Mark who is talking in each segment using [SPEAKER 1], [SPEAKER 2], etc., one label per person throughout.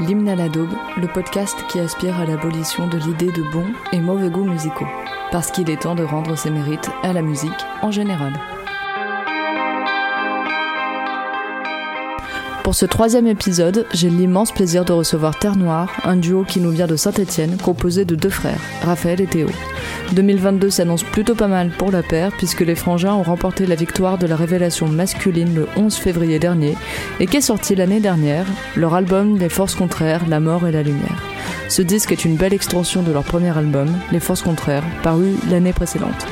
[SPEAKER 1] L'hymne à la daube, le podcast qui aspire à l'abolition de l'idée de bons et mauvais goûts musicaux. Parce qu'il est temps de rendre ses mérites à la musique en général. Pour ce troisième épisode, j'ai l'immense plaisir de recevoir Terre Noire, un duo qui nous vient de Saint-Étienne, composé de deux frères, Raphaël et Théo. 2022 s'annonce plutôt pas mal pour la paire, puisque les frangins ont remporté la victoire de la révélation masculine le 11 février dernier, et qu'est sorti l'année dernière, leur album Les Forces Contraires, La Mort et la Lumière. Ce disque est une belle extension de leur premier album, Les Forces Contraires, paru l'année précédente.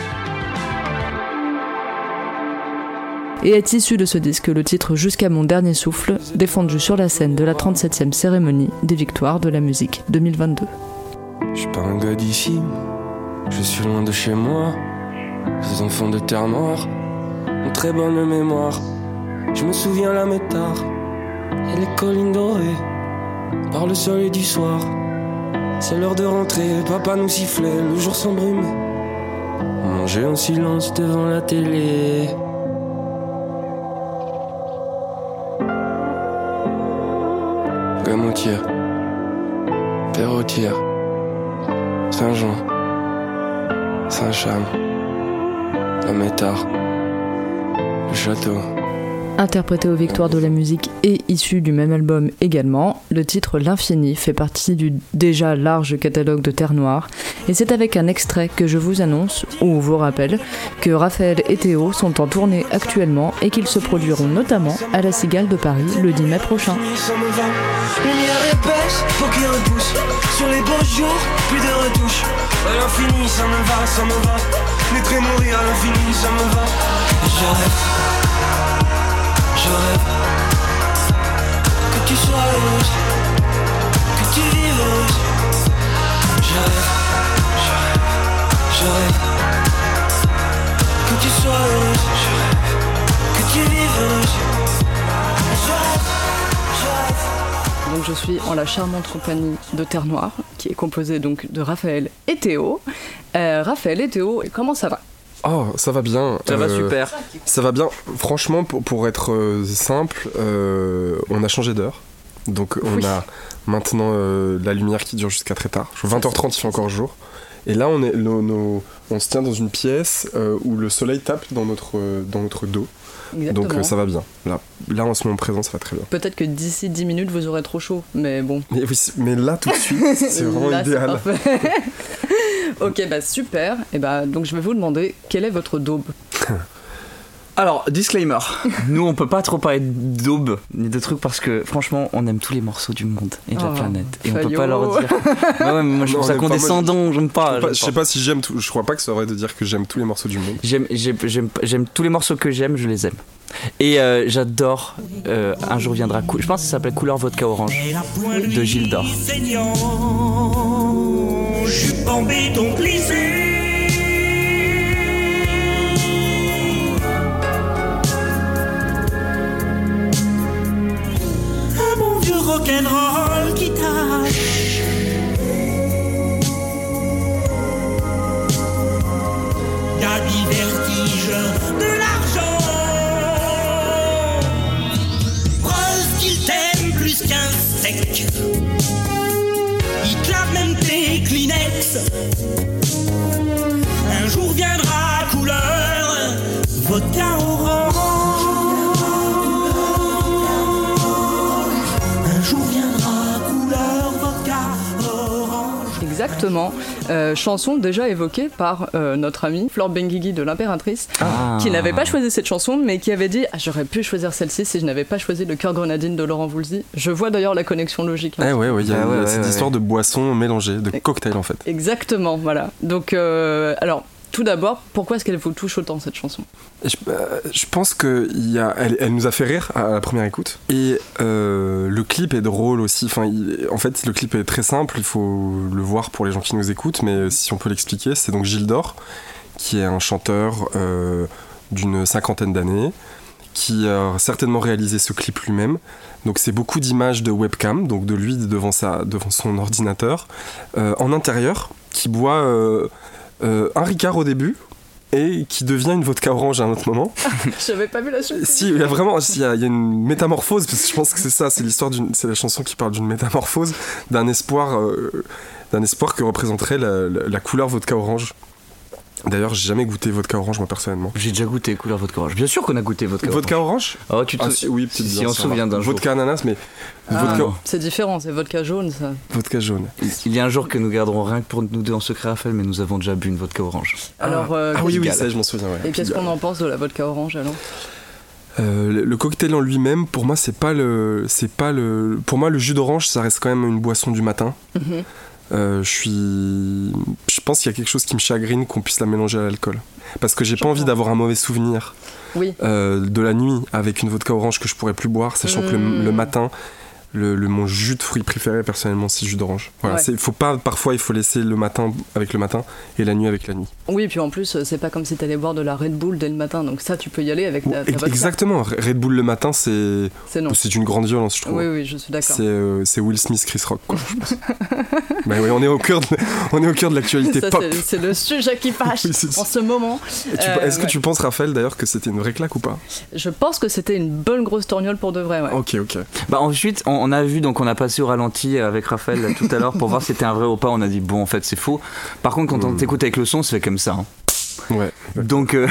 [SPEAKER 1] Et est issu de ce disque le titre Jusqu'à mon dernier souffle, défendu sur la scène de la 37e cérémonie des victoires de la musique 2022.
[SPEAKER 2] Je suis pas un gars d'ici, je suis loin de chez moi. Ces enfants de terre noire ont très bonne mémoire. Je me souviens la métard et les collines dorées par le soleil du soir. C'est l'heure de rentrer, papa nous sifflait, le jour s'embrume. On mangeait en silence devant la télé.
[SPEAKER 1] Interprété aux victoires de la musique et issu du même album également, le titre L'Infini fait partie du déjà large catalogue de Terre Noire, et c'est avec un extrait que je vous annonce, ou vous rappelle, que Raphaël et Théo sont en tournée actuellement et qu'ils se produiront notamment à la Cigale de Paris le 10 mai prochain.
[SPEAKER 3] Sur les beaux jours, plus de retouches. À l'infini, ça me va, ça me va. Mourir à l'infini, ça me va. Rêve, je rêve. Que tu sois heureuse, que tu vives heureuse. Je rêve, je rêve. Que tu sois heureuse, je rêve. Que tu vives heureuse. Je rêve, je rêve.
[SPEAKER 1] Donc je suis en la charmante compagnie de Terre Noire, qui est composée donc de Raphaël et Théo. Euh, Raphaël et Théo, comment ça va?
[SPEAKER 4] Oh, ça va bien.
[SPEAKER 5] Ça va
[SPEAKER 4] Euh,
[SPEAKER 5] super.
[SPEAKER 4] Ça va bien. Franchement, pour, pour être euh, simple, euh, on a changé d'heure. Donc on
[SPEAKER 1] Oui.
[SPEAKER 4] a maintenant euh, la lumière qui dure jusqu'à très tard. 20h30, il fait encore jour. Et là, on, est, nos- nos- on se tient dans une pièce euh, où le soleil tape dans notre, euh, dans notre dos.
[SPEAKER 1] Exactement.
[SPEAKER 4] Donc euh, ça va bien. Là, là, en ce moment présent, ça va très bien.
[SPEAKER 1] Peut-être que d'ici 10 minutes vous aurez trop chaud, mais bon.
[SPEAKER 4] Mais, oui, c'est- mais là, tout de suite, c'est vraiment
[SPEAKER 1] Là,
[SPEAKER 4] idéal.
[SPEAKER 1] ok, bah super. Et bah donc je vais vous demander quelle est votre daube?
[SPEAKER 5] Alors, disclaimer. Nous, on peut pas trop parler d'aube ni de trucs parce que, franchement, on aime tous les morceaux du monde et de la
[SPEAKER 1] Oh,
[SPEAKER 5] planète. Et on peut pas leur dire. Ouais, ouais, mais moi, je trouve ça condescendant. J'aime pas.
[SPEAKER 4] Je sais pas- si j'aime tout. Je crois pas que ça aurait de dire que j'aime tous les morceaux du monde.
[SPEAKER 5] J'aime, j'aime, j'aime, j'aime tous les morceaux que j'aime, je les aime. Et euh, j'adore euh, Un jour viendra. Je pense que ça s'appelle Couleur Vodka Orange de Gilles d'Or.
[SPEAKER 3] Rock'n'roll qui tâche. Gabi vertige de l'argent. Preuve qu'il t'aime plus qu'un sec. Il clave même tes Kleenex. Un jour viendra couleur vodka orange.
[SPEAKER 1] Euh, chanson déjà évoquée par euh, notre amie Flore Benguigui de l'Impératrice,
[SPEAKER 5] Ah.
[SPEAKER 1] qui n'avait pas choisi cette chanson, mais qui avait dit ah, J'aurais pu choisir celle-ci si je n'avais pas choisi le cœur grenadine de Laurent Voulzy. Je vois d'ailleurs la connexion logique. hein.
[SPEAKER 4] Eh ouais, ouais, il y a,
[SPEAKER 5] Ah ouais,
[SPEAKER 4] cette
[SPEAKER 5] ouais,
[SPEAKER 4] histoire
[SPEAKER 5] ouais.
[SPEAKER 4] de boissons mélangées, de cocktails en fait.
[SPEAKER 1] Exactement, voilà. Donc, euh, alors, tout d'abord, pourquoi est-ce qu'elle vous touche autant cette chanson?
[SPEAKER 4] Je, euh, je, pense que y a, elle, nous a fait rire à la première écoute. Et euh, le clip est drôle aussi. Enfin, en fait, le clip est très simple. Il faut le voir pour les gens qui nous écoutent. Mais si on peut l'expliquer, c'est donc Gilles Dor, qui est un chanteur euh, d'une cinquantaine d'années, qui a certainement réalisé ce clip lui-même. Donc c'est beaucoup d'images de webcam, donc de lui devant, sa, devant son ordinateur, euh, en intérieur, qui boit euh, un Ricard au début, et qui devient une vodka orange à un autre moment.
[SPEAKER 1] J'avais pas vu la suite.
[SPEAKER 4] Si, il y a vraiment il y a, il y a une métamorphose, parce que je pense que c'est ça, c'est l'histoire d'une, c'est la chanson qui parle d'une métamorphose, d'un espoir, euh, d'un espoir que représenterait la, la, la couleur vodka orange. D'ailleurs, j'ai jamais goûté vodka orange moi personnellement.
[SPEAKER 5] J'ai déjà goûté couleur vodka orange. Bien sûr qu'on a goûté vodka,
[SPEAKER 4] vodka orange.
[SPEAKER 5] Oh, tu te
[SPEAKER 4] ah, si, oui,
[SPEAKER 5] si
[SPEAKER 4] bien,
[SPEAKER 5] on
[SPEAKER 4] ça
[SPEAKER 5] se souvient
[SPEAKER 4] va.
[SPEAKER 5] d'un jour.
[SPEAKER 4] Vodka ananas, mais
[SPEAKER 1] Ah,
[SPEAKER 4] vodka,
[SPEAKER 1] c'est différent, c'est vodka jaune ça.
[SPEAKER 4] vodka jaune.
[SPEAKER 5] Il y a un jour que nous garderons rien que pour nous deux en secret, Raphaël, mais nous avons déjà bu une vodka orange.
[SPEAKER 1] Alors, euh,
[SPEAKER 4] ah oui, oui, ça, je m'en souviens. Ouais.
[SPEAKER 1] et qu'est-ce qu'on en pense de la vodka orange alors?
[SPEAKER 4] Euh, le, le cocktail en lui-même, pour moi, c'est pas le, c'est pas le, pour moi, le jus d'orange, ça reste quand même une boisson du matin.
[SPEAKER 1] Mhm.
[SPEAKER 4] Je suis, je pense qu'il y a quelque chose qui me chagrine qu'on puisse la mélanger à l'alcool, parce que j'ai pas envie d'avoir un mauvais souvenir
[SPEAKER 1] Oui.
[SPEAKER 4] euh, de la nuit avec une vodka orange que je pourrais plus boire, sachant que le,
[SPEAKER 1] Mm.
[SPEAKER 4] le matin. Le, le- mon jus de fruits préféré personnellement c'est jus d'orange. Voilà,
[SPEAKER 1] Ouais.
[SPEAKER 4] c'est faut pas parfois il faut laisser le matin avec le matin et la nuit avec la nuit.
[SPEAKER 1] Oui, puis en plus, euh, c'est pas comme si t'allais boire de la Red Bull dès le matin, donc ça, tu peux y aller avec ta, ta vodka.
[SPEAKER 4] Exactement, Red Bull le matin c'est
[SPEAKER 1] C'est non.
[SPEAKER 4] c'est une grande violence je trouve.
[SPEAKER 1] Oui, oui, je suis d'accord.
[SPEAKER 4] C'est euh, c'est Will Smith, Chris Rock, quoi, je pense. bah oui, on est au cœur de, on est au cœur de l'actualité pop.
[SPEAKER 1] c'est- le sujet qui fâche
[SPEAKER 4] Oui,
[SPEAKER 1] en ce moment.
[SPEAKER 4] Et tu-
[SPEAKER 1] Euh,
[SPEAKER 4] Est-ce que
[SPEAKER 1] ouais.
[SPEAKER 4] tu penses, Raphaël, d'ailleurs, que c'était une vraie claque ou pas?
[SPEAKER 1] Je pense que c'était une bonne grosse torgnole pour de vrai, ouais.
[SPEAKER 4] Ok, ok.
[SPEAKER 5] Bah ensuite, on, on a vu, donc on a passé au ralenti avec Raphaël là, tout à l'heure pour voir si c'était un vrai ou pas. On a dit bon, en fait, c'est faux. Par contre, quand on
[SPEAKER 4] Mm.
[SPEAKER 5] t'écoute avec le son, c'est comme ça. hein.
[SPEAKER 4] Ouais.
[SPEAKER 5] Donc, euh,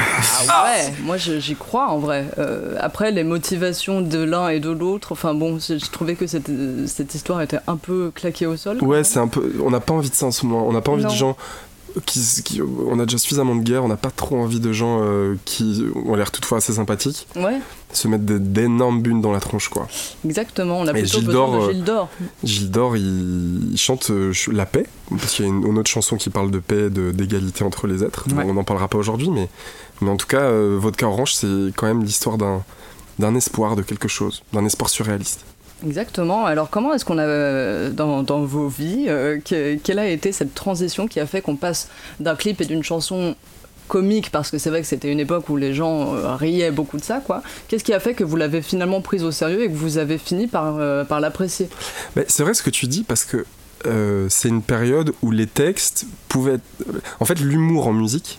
[SPEAKER 1] Ah ouais, moi j'y crois en vrai. Euh, après, les motivations de l'un et de l'autre, enfin bon, je trouvais que cette, cette histoire était un peu claquée au sol.
[SPEAKER 4] Ouais, c'est un peu. On n'a pas envie de ça en ce moment. On n'a pas envie
[SPEAKER 1] Non.
[SPEAKER 4] de gens. Qui, qui- on a déjà suffisamment de guerre, on n'a pas trop envie de gens euh, qui ont l'air toutefois assez sympathiques
[SPEAKER 1] Ouais,
[SPEAKER 4] se mettre d'énormes bunes dans la tronche quoi.
[SPEAKER 1] exactement. On a plutôt
[SPEAKER 4] Gilles
[SPEAKER 1] besoin
[SPEAKER 4] d'Or,
[SPEAKER 1] de
[SPEAKER 4] euh,
[SPEAKER 1] Gilles d'Or.
[SPEAKER 4] Gilles Dor, il, il chante euh, la paix, parce qu'il y a une, une autre chanson qui parle de paix, de- d'égalité entre les êtres.
[SPEAKER 5] Ouais.
[SPEAKER 4] On n'en parlera pas aujourd'hui, mais, mais en tout cas, euh, Vodka Orange, c'est quand même l'histoire d'un d'un espoir de quelque chose, d'un espoir surréaliste.
[SPEAKER 1] Exactement. Alors comment est-ce qu'on a, euh, dans, vos vies, euh, que- quelle a été cette transition qui a fait qu'on passe d'un clip et d'une chanson comique, parce que c'est vrai que c'était une époque où les gens euh, riaient beaucoup de ça, quoi. Qu'est-ce qui a fait que vous l'avez finalement prise au sérieux et que vous avez fini par, par l'apprécier?
[SPEAKER 4] C'est vrai ce que tu dis, parce que c'est une période où les textes pouvaient être... En fait, l'humour en musique,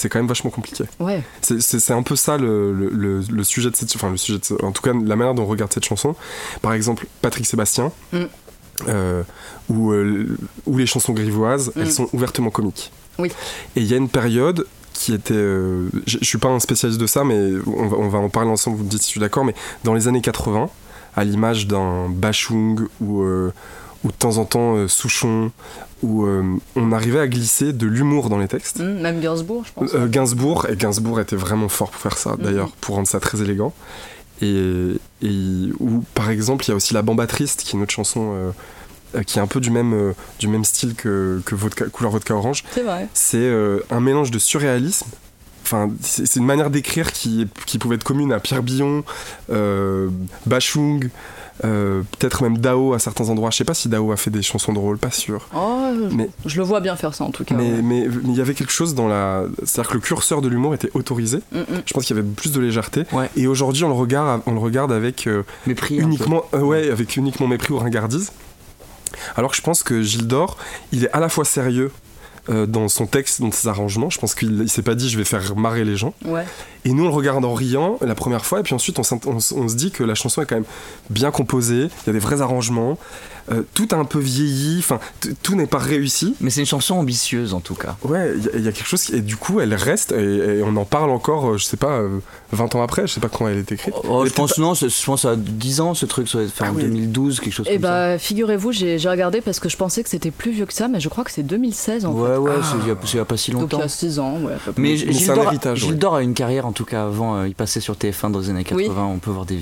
[SPEAKER 4] c'est quand même vachement compliqué.
[SPEAKER 1] Ouais.
[SPEAKER 4] C'est- un peu ça le, le- le- le sujet de cette... Enfin, le sujet de En tout cas, la manière dont on regarde cette chanson. Par exemple, Patrick Sébastien,
[SPEAKER 1] Mm.
[SPEAKER 4] euh, ou, euh, ou les chansons grivoises,
[SPEAKER 1] Mm.
[SPEAKER 4] elles sont ouvertement comiques.
[SPEAKER 1] Oui.
[SPEAKER 4] Et il y a une période qui était... euh, je suis pas un spécialiste de ça, mais on va, on va en parler ensemble, vous me dites si je suis d'accord, mais dans les années 80, à l'image d'un Bachung ou, euh, ou de temps en temps euh, Souchon, où euh, on arrivait à glisser de l'humour dans les textes.
[SPEAKER 1] Hum, même Gainsbourg, je pense.
[SPEAKER 4] Euh, Gainsbourg, et Gainsbourg était vraiment fort pour faire ça, d'ailleurs,
[SPEAKER 1] Mhm.
[SPEAKER 4] pour rendre ça très élégant. Et, et où, par exemple, il y a aussi La Bamba Triste, qui est une autre chanson qui est un peu du même, euh, du même style que, que vodka, Couleur Vodka Orange.
[SPEAKER 1] C'est vrai.
[SPEAKER 4] C'est euh, un mélange de surréalisme. Enfin, c'est c'est une manière d'écrire qui, qui pouvait être commune à Pierre Billon, euh, Bachung, euh, peut-être même Dao à certains endroits. Je sais pas si Dao a fait des chansons drôles, pas sûr.
[SPEAKER 1] Oh,
[SPEAKER 4] Mais-
[SPEAKER 1] je le vois bien faire ça en tout cas.
[SPEAKER 4] Mais
[SPEAKER 1] ouais.
[SPEAKER 4] mais- mais il y avait quelque chose dans la. C'est-à-dire que le curseur de l'humour était autorisé.
[SPEAKER 1] Hum, hum.
[SPEAKER 4] Je pense qu'il y avait plus de légèreté.
[SPEAKER 5] Ouais.
[SPEAKER 4] Et aujourd'hui, on le regarde, on le regarde avec euh,
[SPEAKER 5] mépris. un peu.
[SPEAKER 4] uniquement, euh, ouais, avec uniquement mépris ou ringardise. Alors que je pense que Gilles Dor, il est à la fois sérieux euh, dans son texte, dans ses arrangements. Je pense qu'il il s'est pas dit je vais faire marrer les gens.
[SPEAKER 1] Ouais.
[SPEAKER 4] Et nous, on le regarde en riant la première fois, et puis ensuite, on, se dit que la chanson est quand même bien composée, il y a des vrais arrangements, euh, tout a un peu vieilli, enfin, tout n'est pas réussi.
[SPEAKER 5] Mais c'est une chanson ambitieuse en tout cas.
[SPEAKER 4] Ouais, il y, a- il y a quelque chose qui. Et du coup, elle reste, et, et on en parle encore, euh, je sais pas, euh, 20 ans après, je sais pas quand elle est écrite.
[SPEAKER 5] Oh, je pense non, c'est- je pense à 10 ans ce truc, ça être fait
[SPEAKER 4] Ah
[SPEAKER 5] en
[SPEAKER 4] oui.
[SPEAKER 5] 2012, quelque chose
[SPEAKER 1] Et
[SPEAKER 5] comme
[SPEAKER 1] bah, figurez-vous, j'ai j'ai regardé parce que je pensais que c'était plus vieux que ça, mais je crois que c'est 2016
[SPEAKER 5] ça.
[SPEAKER 1] en
[SPEAKER 5] Ouais, ouais,
[SPEAKER 4] Ah.
[SPEAKER 5] c'est il y a- c'est il y a pas si
[SPEAKER 1] fait. Donc il
[SPEAKER 5] longtemps.
[SPEAKER 1] y a 6 ans, ouais.
[SPEAKER 5] Mais,
[SPEAKER 4] Mais
[SPEAKER 5] Gilles
[SPEAKER 4] c'est un
[SPEAKER 5] Dor-
[SPEAKER 4] héritage,
[SPEAKER 5] Gilles
[SPEAKER 4] ouais.
[SPEAKER 5] Dor a une carrière en tout cas avant, euh, il passait sur TF1 dans les années 80,
[SPEAKER 1] Oui.
[SPEAKER 5] on peut voir des,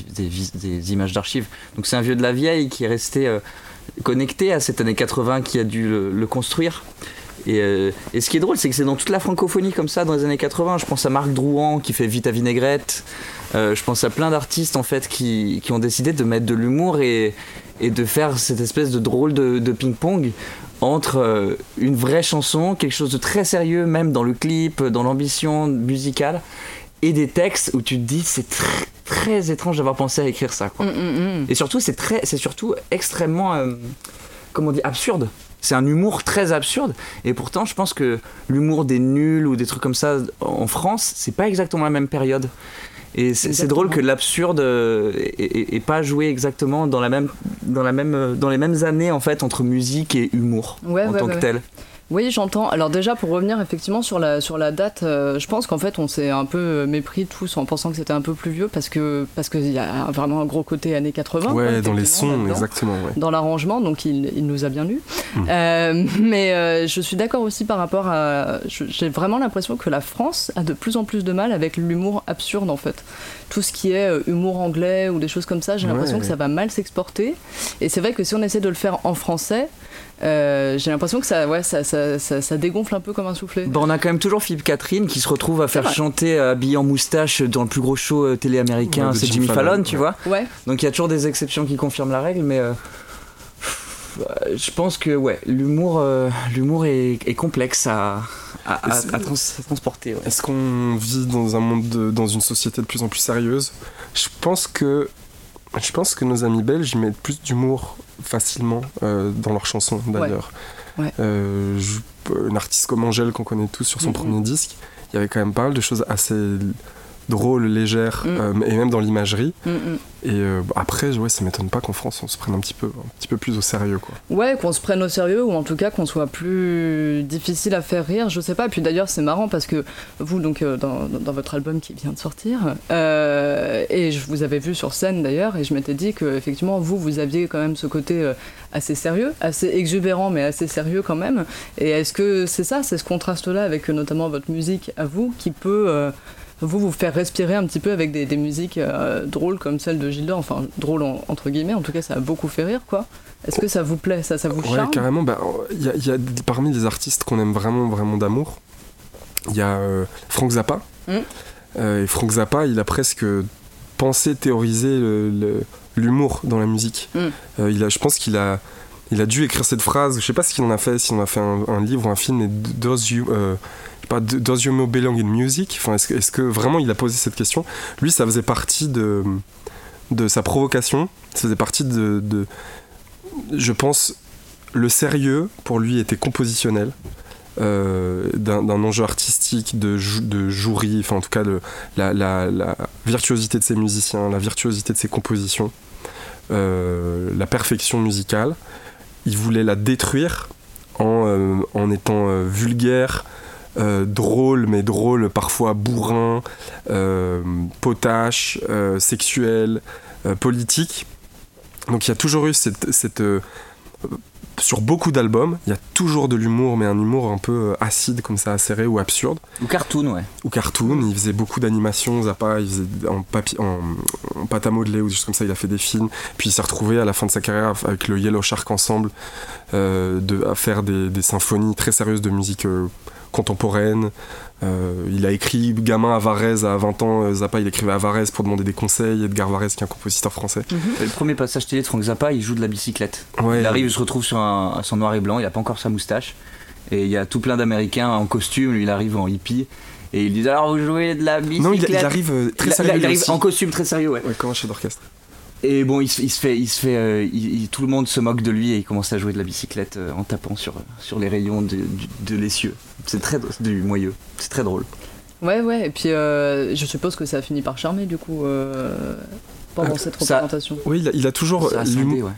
[SPEAKER 5] des images d'archives. Donc c'est un vieux de la vieille qui est resté euh, connecté à cette année 80 qui a dû le, le construire. Et, euh, et ce qui est drôle, c'est que c'est dans toute la francophonie comme ça dans les années 80. Je pense à Marc Drouan qui fait Vite à vinaigrette. Euh, je pense à plein d'artistes en fait qui, qui ont décidé de mettre de l'humour et, et de faire cette espèce de drôle de, de ping-pong entre euh, une vraie chanson, quelque chose de très sérieux, même dans le clip, dans l'ambition musicale, et des textes où tu te dis c'est très, très étrange d'avoir pensé à écrire ça. Quoi.
[SPEAKER 1] Mm, mm, mm.
[SPEAKER 5] Et surtout, c'est très, c'est surtout extrêmement, comment on dit, absurde. C'est un humour très absurde. Et pourtant, je pense que l'humour des nuls ou des trucs comme ça en France, c'est pas exactement la même période. Et c'est drôle que l'absurde euh, est- est est pas joué exactement dans la même, dans la même, euh, dans les mêmes années en fait entre musique et humour
[SPEAKER 1] Ouais,
[SPEAKER 5] en
[SPEAKER 1] ouais,
[SPEAKER 5] tant
[SPEAKER 1] ouais,
[SPEAKER 5] que tel.
[SPEAKER 1] Oui, j'entends. Alors déjà, pour revenir effectivement sur la, sur la date, euh, je pense qu'en fait, on s'est un peu mépris tous en pensant que c'était un peu plus vieux parce que parce qu'il y a vraiment un gros côté années 80. quoi,
[SPEAKER 4] Ouais, dans les sons, exactement. Ouais.
[SPEAKER 1] dans l'arrangement, donc il, il nous a bien eu.
[SPEAKER 4] Mm.
[SPEAKER 1] Euh, mais euh, je suis d'accord aussi par rapport à. J'ai vraiment l'impression que la France a de plus en plus de mal avec l'humour absurde en fait. Tout ce qui est euh, humour anglais ou des choses comme ça, j'ai l'impression
[SPEAKER 4] Ouais.
[SPEAKER 1] que ça va mal s'exporter. Et c'est vrai que si on essaie de le faire en français, euh, j'ai l'impression que ça, ouais, ça, ça, ça, ça dégonfle un peu comme un soufflet.
[SPEAKER 5] Bon, on a quand même toujours Philippe Catherine qui se retrouve à faire chanter euh, habillé en moustache dans le plus gros show euh, télé américain,
[SPEAKER 4] Ouais,
[SPEAKER 5] c'est
[SPEAKER 4] Jimmy
[SPEAKER 5] Fallon,
[SPEAKER 4] Fallon,
[SPEAKER 5] tu
[SPEAKER 4] ouais.
[SPEAKER 5] vois.
[SPEAKER 1] Ouais,
[SPEAKER 5] Donc il y a toujours des exceptions qui confirment la règle, mais euh, je pense que ouais, l'humour, euh, l'humour est, est complexe à, à, à-
[SPEAKER 4] Et c'est-
[SPEAKER 5] à trans- à transporter. ouais.
[SPEAKER 4] Est-ce qu'on vit dans un monde, de- dans une société de plus en plus sérieuse? Je pense que, je pense que nos amis belges ils mettent plus d'humour facilement euh, dans leurs chansons d'ailleurs.
[SPEAKER 1] Ouais.
[SPEAKER 4] Euh, je- une artiste comme Angèle qu'on connaît tous sur son
[SPEAKER 1] Mhm.
[SPEAKER 4] premier disque, il y avait quand même pas mal de choses assez drôles, légères,
[SPEAKER 1] Mhm.
[SPEAKER 4] euh, et même dans l'imagerie.
[SPEAKER 1] Mm, mm.
[SPEAKER 4] Et euh, après, ouais, ça m'étonne pas qu'en France on se prenne un petit peu, un petit peu plus au sérieux, quoi.
[SPEAKER 1] Ouais, qu'on se prenne au sérieux ou en tout cas qu'on soit plus difficile à faire rire, je sais pas. Puis d'ailleurs, c'est marrant parce que vous, donc, euh, dans, dans- votre album qui vient de sortir, et je vous avais vu sur scène d'ailleurs, et je m'étais dit que effectivement, vous, vous aviez quand même ce côté assez sérieux, assez exubérant, mais assez sérieux quand même. Et est-ce que c'est ça, c'est ce contraste-là avec notamment votre musique à vous qui peut. Vous vous faire respirer un petit peu avec des, des musiques euh, drôles comme celle de Gilda, enfin drôles en- entre guillemets, en tout cas ça a beaucoup fait rire quoi. Est-ce que ça vous plaît, ça, ça vous
[SPEAKER 4] Ouais,
[SPEAKER 1] charme?
[SPEAKER 4] carrément. Bah, il y a, y a parmi les artistes qu'on aime vraiment, vraiment d'amour, il y a euh, Frank Zappa.
[SPEAKER 1] Mm.
[SPEAKER 4] Euh, et Frank Zappa, il a presque pensé, théorisé l'humour dans la musique.
[SPEAKER 1] Mm.
[SPEAKER 4] Euh, il a, je pense qu'il a, il a dû écrire cette phrase. Je sais pas ce qu'il en a fait, s'il en a fait un, un livre ou un film. Mais does you, euh, pas, does your mouth belong in music? Est-ce que, vraiment il a posé cette question? Lui, ça faisait partie de sa provocation. Ça faisait partie de, je pense, le sérieux pour lui était compositionnel. euh, d'un enjeu artistique, de, jou- de jouerie, enfin en tout cas de la, virtuosité de ses musiciens, la virtuosité de ses compositions, euh, la perfection musicale. Il voulait la détruire en, euh, étant vulgaire, euh, drôle, mais drôle parfois bourrin, euh, potache, euh, sexuel, politique. Donc il y a toujours eu cette... cette, sur beaucoup d'albums, il y a toujours de l'humour, mais un humour un peu acide, comme ça, acéré ou absurde.
[SPEAKER 5] Ou cartoon, ouais.
[SPEAKER 4] Ou cartoon, il faisait beaucoup d'animations, Zappa, il faisait en, papier, en, en pâte à modeler ou choses comme ça, il a fait des films. Puis il s'est retrouvé à la fin de sa carrière avec le Yellow Shark Ensemble euh, de, à faire des, des symphonies très sérieuses de musique euh, contemporaine. Euh, il a écrit gamin à Varese à 20 ans, euh, Zappa il écrivait à Varese pour demander des conseils, Edgar Varese qui est un compositeur français.
[SPEAKER 5] Et Le premier passage télé de Frank Zappa, il joue de la bicyclette.
[SPEAKER 4] Ouais,
[SPEAKER 5] Il arrive, il se retrouve sur un, sur noir et blanc, il a pas encore sa moustache. Et il y a tout plein d'Américains en costume, lui il arrive en hippie. Et il dit alors vous jouez de la bicyclette
[SPEAKER 4] Non, il, il arrive euh, très sérieux.
[SPEAKER 5] il,
[SPEAKER 4] lui
[SPEAKER 5] arrive
[SPEAKER 4] aussi.
[SPEAKER 5] en costume très sérieux, ouais.
[SPEAKER 4] Ouais, comme un chef d'orchestre.
[SPEAKER 5] Et bon, il, se- il se fait, il se fait, euh, il- il- tout le monde se moque de lui et il commence à jouer de la bicyclette euh, en tapant sur, sur les rayons de, l'essieu. C'est très du moyeu, c'est très drôle.
[SPEAKER 1] Ouais, ouais, et puis euh, je suppose que ça a fini par charmer du coup euh, pendant
[SPEAKER 4] Euh,
[SPEAKER 1] cette
[SPEAKER 5] ça-
[SPEAKER 1] représentation.
[SPEAKER 4] Oui, il a, il a toujours. L'humour-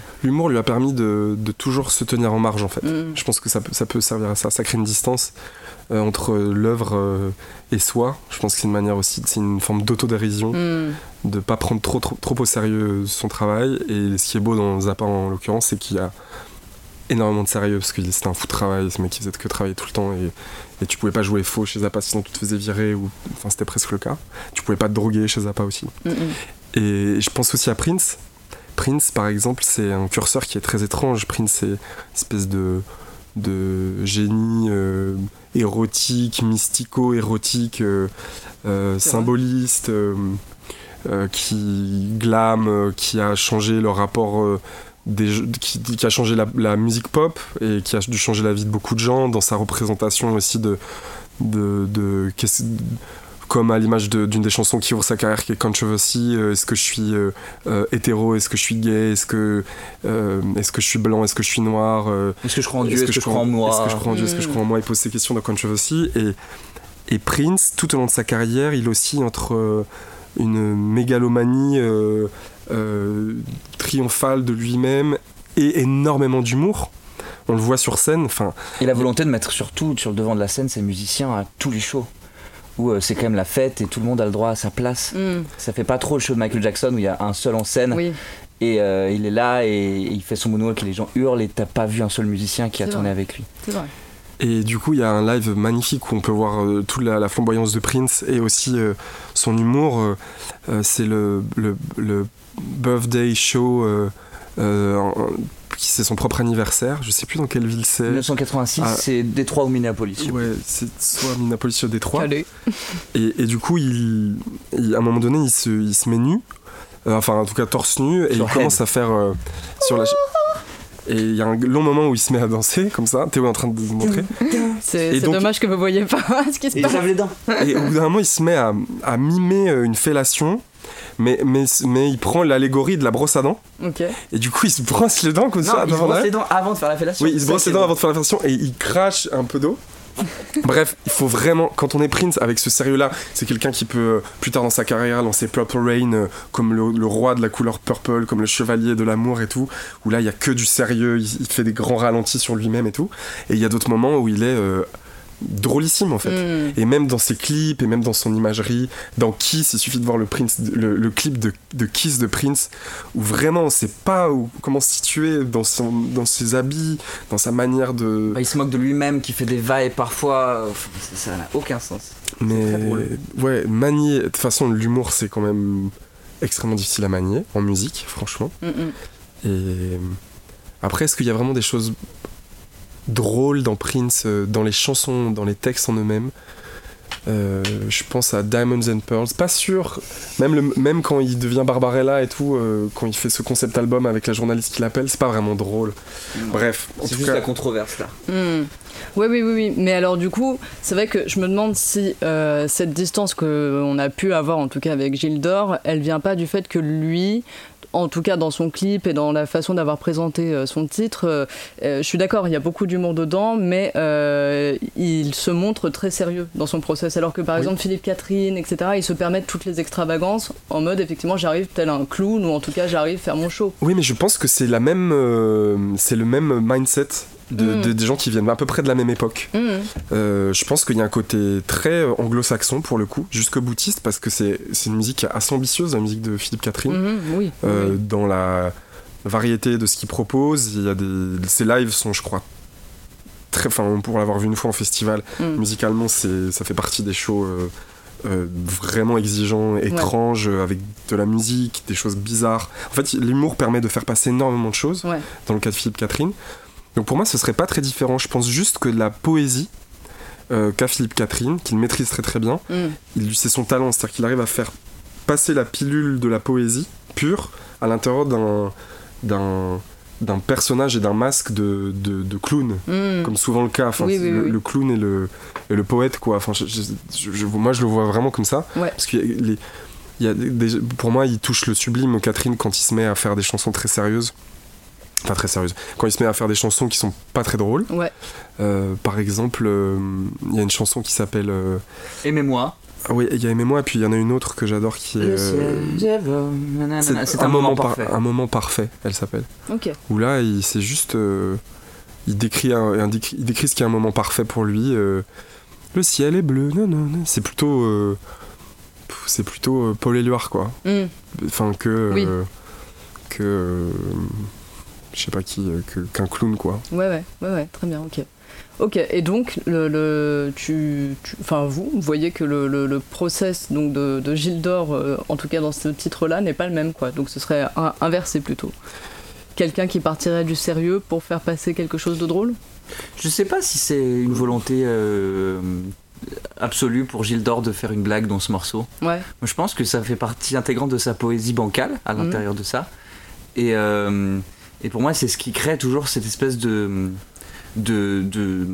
[SPEAKER 5] ouais.
[SPEAKER 4] Lui a permis de, de toujours se tenir en marge en fait.
[SPEAKER 1] Mm.
[SPEAKER 4] Je pense que ça peut, ça peut servir à ça. Ça crée une distance euh, entre l'œuvre euh, et soi. Je pense que c'est une manière aussi, c'est une forme d'autodérision,
[SPEAKER 1] Mm.
[SPEAKER 4] de pas prendre trop, trop, trop au sérieux son travail. Et ce qui est beau dans Zappa en l'occurrence, c'est qu'il y a énormément de sérieux parce que c'était un fou de travail, ce mec qui faisait que travailler tout le temps et, et tu pouvais pas jouer faux chez Zappa sinon tu te faisais virer ou enfin c'était presque le cas. Tu pouvais pas te droguer chez Zappa aussi.
[SPEAKER 1] Mm, mm.
[SPEAKER 4] Et je pense aussi à Prince. Prince, par exemple, c'est un curseur qui est très étrange. Prince, c'est une espèce de, de génie euh, érotique, mystico-érotique, euh, euh, symboliste, euh, qui glam, euh, qui a changé le rapport. des, qui, qui a changé la, la musique pop et qui a dû changer la vie de beaucoup de gens dans sa représentation aussi de, de, de- qu'est-ce- comme à l'image de- d'une des chansons qui ouvre sa carrière qui est Controversy euh, est-ce que je suis euh, euh, hétéro est-ce que je suis gay est-ce que est-ce que je suis blanc est-ce que je suis noir
[SPEAKER 5] Est-ce que je crois en Dieu Est-ce que, je crois en
[SPEAKER 4] Est-ce
[SPEAKER 5] moi
[SPEAKER 4] que je crois en Dieu Est-ce que je crois en moi Il pose ces questions dans Controversy. Et, et Prince, tout au long de sa carrière, il oscille entre une mégalomanie triomphale de lui-même et énormément d'humour. On le voit sur scène. Enfin,
[SPEAKER 5] Et la volonté de mettre surtout sur le devant de la scène ses musiciens à tous les shows. Où euh, c'est quand même la fête et tout le monde a le droit à sa place.
[SPEAKER 1] Mm.
[SPEAKER 5] Ça fait pas trop le show de Michael Jackson où il y a un seul en scène
[SPEAKER 1] Oui,
[SPEAKER 5] et euh, il est là et il fait son moonwalk et les gens hurlent et t'as pas vu un seul musicien qui a tourné avec lui.
[SPEAKER 1] c'est vrai.
[SPEAKER 4] Et du coup, il y a un live magnifique où on peut voir euh, toute la, la flamboyance de Prince et aussi euh, son humour. euh, euh, c'est le, le, le birthday show, euh, euh, qui c'est son propre anniversaire. Je sais plus dans quelle ville c'est.
[SPEAKER 5] 1986,
[SPEAKER 4] Ah.
[SPEAKER 5] c'est Détroit ou Minneapolis.
[SPEAKER 4] Ouais, c'est soit Minneapolis, soit Détroit.
[SPEAKER 1] Calé.
[SPEAKER 4] Et, et du coup, il, il- à un moment donné, il se, il se met nu, euh, enfin en tout cas torse nu, et
[SPEAKER 5] Sur
[SPEAKER 4] il commence à faire euh, sur la. Et il y a un long moment où il se met à danser comme ça. Théo est en train de vous montrer.
[SPEAKER 1] C'est dommage que vous voyez pas ce qui se
[SPEAKER 5] Et il
[SPEAKER 1] passe.
[SPEAKER 5] lave les dents.
[SPEAKER 4] Et au bout d'un moment, il se met à, à mimer euh, une fellation. Mais, mais, mais il prend l'allégorie de la brosse à dents
[SPEAKER 1] Ok.
[SPEAKER 4] et du coup il se brosse les dents comme
[SPEAKER 5] Non,
[SPEAKER 4] ça
[SPEAKER 5] il se brosse les dents avant de faire la fellation.
[SPEAKER 4] Oui, il se brosse les dents
[SPEAKER 5] bon.
[SPEAKER 4] avant de faire la fellation et il crache un peu d'eau. Bref, il faut vraiment, quand on est Prince avec ce sérieux-là, c'est quelqu'un qui peut, euh, plus tard dans sa carrière, lancer Purple Rain euh, comme le, roi de la couleur purple, comme le chevalier de l'amour et tout, où là il y a que du sérieux, il, il fait des grands ralentis sur lui-même et tout. Et il y a d'autres moments où il est euh, drôlissime en fait.
[SPEAKER 1] Mm.
[SPEAKER 4] Et même dans ses clips et même dans son imagerie, dans Kiss, il suffit de voir le, Prince, le, le clip de, de Kiss de Prince, où vraiment on sait pas où, comment se situer dans, son, dans ses habits, dans sa manière de.
[SPEAKER 5] Bah, il se moque de lui-même, qui fait des vagues parfois. Enfin, ça n'a aucun sens.
[SPEAKER 4] Mais ouais, manier. De toute façon, l'humour c'est quand même extrêmement difficile à manier en musique, franchement.
[SPEAKER 1] Mm, mm.
[SPEAKER 4] Et après, est-ce qu'il y a vraiment des choses drôles dans Prince, euh, dans les chansons, dans les textes en eux-mêmes Euh, je pense à Diamonds and Pearls. Pas sûr. Même, le, même quand il devient Barbarella et tout, euh, quand il fait ce concept album avec la journaliste qui l'appelle, c'est pas vraiment drôle. Bref, en
[SPEAKER 5] C'est
[SPEAKER 4] tout
[SPEAKER 5] juste
[SPEAKER 4] cas.
[SPEAKER 5] la controverse là.
[SPEAKER 1] Hmm. Oui, oui, oui, oui. Mais alors, du coup, c'est vrai que je me demande si euh, cette distance qu'on a pu avoir, en tout cas avec Gilles d'Or, elle vient pas du fait que lui, en tout cas dans son clip et dans la façon d'avoir présenté euh, son titre, euh, euh, je suis d'accord, il y a beaucoup d'humour dedans, mais il se montre très sérieux dans son process. Alors que par
[SPEAKER 4] Oui.
[SPEAKER 1] exemple, Philippe Catherine, etc., ils se permettent toutes les extravagances en mode, effectivement, j'arrive tel un clown ou en tout cas, j'arrive faire mon show.
[SPEAKER 4] Oui, mais je pense que c'est la même, c'est le même mindset de,
[SPEAKER 1] Mm.
[SPEAKER 4] de- des gens qui viennent à peu près de la même époque.
[SPEAKER 1] Hmm.
[SPEAKER 4] Euh, je pense qu'il y a un côté très euh, anglo-saxon pour le coup, jusqu'au boutiste, parce que c'est une musique assez ambitieuse, la musique de Philippe Catherine.
[SPEAKER 1] Mhm, oui.
[SPEAKER 4] Euh,
[SPEAKER 1] oui.
[SPEAKER 4] dans la variété de ce qu'il propose. Il y a des, ses lives sont, je crois, très. Enfin, pour l'avoir vu une fois en festival,
[SPEAKER 1] Mm.
[SPEAKER 4] musicalement, c'est, ça fait partie des shows euh, euh, vraiment exigeants, étranges, euh, avec de la musique, des choses bizarres. En fait, l'humour permet de faire passer énormément de choses.
[SPEAKER 1] Ouais.
[SPEAKER 4] Dans le cas de Philippe Catherine. Donc pour moi, ce serait pas très différent. Je pense juste que la poésie euh, qu'a Philippe Catherine, qu'il maîtrise très très bien, il lui c'est son talent, c'est-à-dire qu'il arrive à faire passer la pilule de la poésie pure à l'intérieur d'un d'un d'un personnage et d'un masque de, de, de clown,
[SPEAKER 1] Hmm.
[SPEAKER 4] comme souvent le cas. Enfin,
[SPEAKER 1] Oui,
[SPEAKER 4] c'est
[SPEAKER 1] oui,
[SPEAKER 4] le,
[SPEAKER 1] oui.
[SPEAKER 4] le clown et le, et le poète, quoi. Enfin, je- je- je- je- moi, je le vois vraiment comme ça.
[SPEAKER 1] Ouais.
[SPEAKER 4] Parce que les, il y a des- des- pour moi, il touche le sublime, Catherine, quand il se met à faire des chansons très sérieuses. Enfin, très sérieuses. Quand il se met à faire des chansons qui sont pas très drôles.
[SPEAKER 1] Ouais.
[SPEAKER 4] Euh, par exemple, euh, il y a une chanson qui s'appelle. euh,
[SPEAKER 5] Aimez-moi.
[SPEAKER 4] ah oui, il y a Aimez-moi, et puis il y en a une autre que j'adore qui est. Euh, c'est
[SPEAKER 5] un, moment
[SPEAKER 4] par-
[SPEAKER 5] parfait.
[SPEAKER 4] un moment parfait, elle s'appelle.
[SPEAKER 1] Ok.
[SPEAKER 4] Où là, il c'est juste. euh, il, décrit un, un décrit- il décrit ce qui est un moment parfait pour lui. euh, le ciel est bleu, non, non, non. C'est plutôt. euh, c'est plutôt euh, Paul Éluard, quoi.
[SPEAKER 1] Hmm.
[SPEAKER 4] Enfin, que.
[SPEAKER 1] Oui.
[SPEAKER 4] euh, que. Je sais pas qui. euh, qu'un clown, quoi.
[SPEAKER 1] Ouais, ouais, ouais, ouais, très bien, ok. Ok, et donc, le, le- tu, tu- enfin, vous, vous voyez que le, le, le process donc, de, de Gilles d'Or, euh, en tout cas dans ce titre-là, n'est pas le même, quoi. Donc ce serait un- inversé plutôt. Quelqu'un qui partirait du sérieux pour faire passer quelque chose de drôle?
[SPEAKER 5] Je sais pas si c'est une volonté euh, absolue pour Gilles d'Or de faire une blague dans ce morceau.
[SPEAKER 1] Ouais.
[SPEAKER 5] Moi, je pense que ça fait partie intégrante de sa poésie bancale à l'intérieur de ça. Et, euh, et pour moi, c'est ce qui crée toujours cette espèce de. De, de,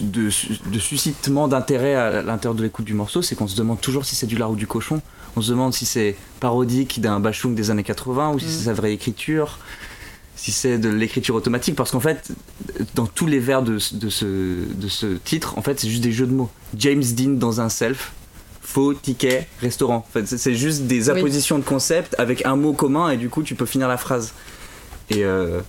[SPEAKER 5] de, de suscitement d'intérêt à l'intérieur de l'écoute du morceau, c'est qu'on se demande toujours si c'est du lard ou du cochon. On se demande si c'est parodique d'un Bachung des années 80 ou si c'est sa vraie écriture, si c'est de l'écriture automatique. Parce qu'en fait, dans tous les vers de, de, ce, de ce titre, en fait, c'est juste des jeux de mots. James Dean dans un self, faux, ticket, restaurant. En fait, c'est- juste des
[SPEAKER 1] Oui.
[SPEAKER 5] appositions de concepts avec un mot commun et du coup, tu peux finir la phrase. Et euh,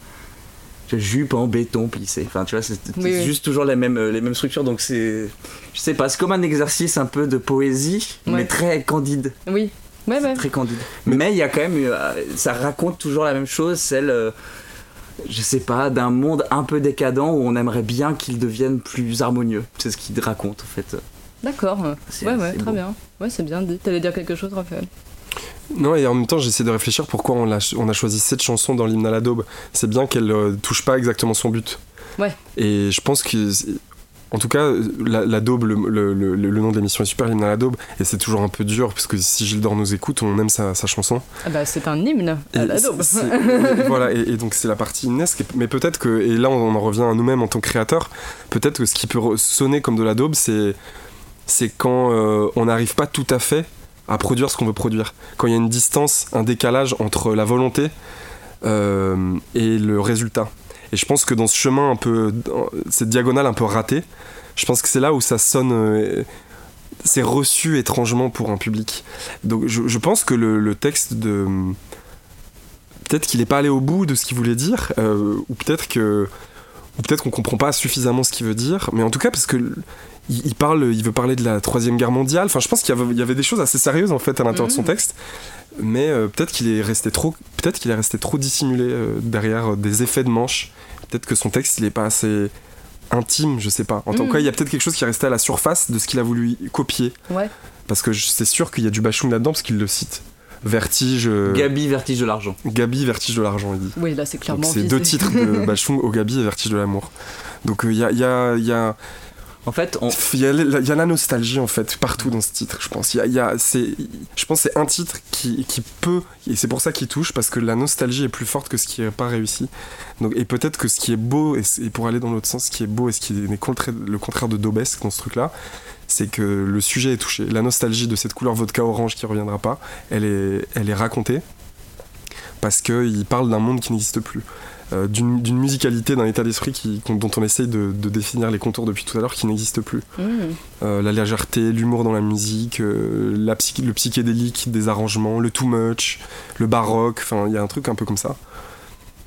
[SPEAKER 5] jupe en béton plissé. Enfin, tu vois, c'est
[SPEAKER 1] oui.
[SPEAKER 5] juste toujours les mêmes, les mêmes structures. Donc, c'est. Je sais pas, c'est comme un exercice un peu de poésie,
[SPEAKER 1] Ouais.
[SPEAKER 5] mais très candide.
[SPEAKER 1] Oui. Ouais, ouais.
[SPEAKER 5] Très candide. Mais il y a quand même. euh, ça raconte toujours la même chose, celle. euh, je sais pas, d'un monde un peu décadent où on aimerait bien qu'il devienne plus harmonieux. C'est ce qu'il raconte en fait.
[SPEAKER 1] D'accord. Ouais, ouais, très
[SPEAKER 5] beau.
[SPEAKER 1] bien. Ouais, c'est bien dit. T'allais dire quelque chose, Raphaël?
[SPEAKER 4] Non, et en même temps, j'essaie de réfléchir pourquoi on a, on a choisi cette chanson dans l'hymne à la daube. C'est bien qu'elle euh, touche pas exactement son but.
[SPEAKER 1] Ouais.
[SPEAKER 4] Et je pense que. En tout cas, la, la daube, le, le- le- le nom de l'émission est super, l'hymne à la daube, et c'est toujours un peu dur, parce que si Gilles d'Or nous écoute, on aime sa, sa chanson.
[SPEAKER 1] Ah bah, c'est un hymne à
[SPEAKER 4] Et
[SPEAKER 1] la daube.
[SPEAKER 4] c'est- voilà, et, et donc c'est la partie hymnesque. Mais peut-être que, et là on en revient à nous-mêmes en tant que créateurs, peut-être que ce qui peut sonner comme de la daube, c'est c'est quand euh, on n'arrive pas tout à fait à produire ce qu'on veut produire. Quand il y a une distance, un décalage entre la volonté euh, et le résultat. Et je pense que dans ce chemin un peu, cette diagonale un peu ratée, je pense que c'est là où ça sonne. euh, c'est reçu étrangement pour un public. Donc je, pense que le, texte de. Peut-être qu'il n'est pas allé au bout de ce qu'il voulait dire, euh, ou peut-être que. Ou peut-être qu'on comprend pas suffisamment ce qu'il veut dire, mais en tout cas parce que il, il parle, il veut parler de la troisième guerre mondiale. Enfin, je pense qu'il y avait, il y avait des choses assez sérieuses en fait à l'intérieur de son
[SPEAKER 1] Mhm.
[SPEAKER 4] texte, mais euh, peut-être qu'il est resté trop, peut-être qu'il est resté trop dissimulé euh, derrière euh, des effets de manche. Peut-être que son texte il est pas assez intime, je sais pas. En tout
[SPEAKER 1] Mhm.
[SPEAKER 4] cas, il y a peut-être quelque chose qui est resté à la surface de ce qu'il a voulu copier.
[SPEAKER 1] Ouais.
[SPEAKER 4] Parce que c'est sûr qu'il y a du Bachung là-dedans parce qu'il le cite. Vertige. euh,
[SPEAKER 5] Gabi, vertige de l'argent.
[SPEAKER 4] Gabi, Vertige de l'argent, il dit.
[SPEAKER 1] Oui, là, c'est clairement.
[SPEAKER 4] c'est deux titres de Bachung, Au Gabi et Vertige de l'amour. Donc euh, il y, a, il y, a, il y, a,
[SPEAKER 5] En fait,
[SPEAKER 4] il y, a, la nostalgie en fait partout dans ce titre, je pense. Il y a, je pense c'est un titre qui, peut, et c'est pour ça qu'il touche, parce que la nostalgie est plus forte que ce qui n'est pas réussi. Donc, et peut-être que ce qui est beau, et, pour aller dans l'autre sens, ce qui est beau et ce qui est le contraire de Daubesque dans ce truc-là, c'est que le sujet est touché. La nostalgie de cette couleur vodka orange qui reviendra pas, elle est, elle est racontée parce qu'il parle d'un monde qui n'existe plus. Euh, d'une musicalité, d'un état d'esprit dont on essaye de, de définir les contours depuis tout à l'heure qui n'existe plus.
[SPEAKER 1] Mmh.
[SPEAKER 4] Euh, la légèreté, l'humour dans la musique, euh, la psy- le psychédélique des arrangements, le too much, le baroque, enfin il y a un truc un peu comme ça.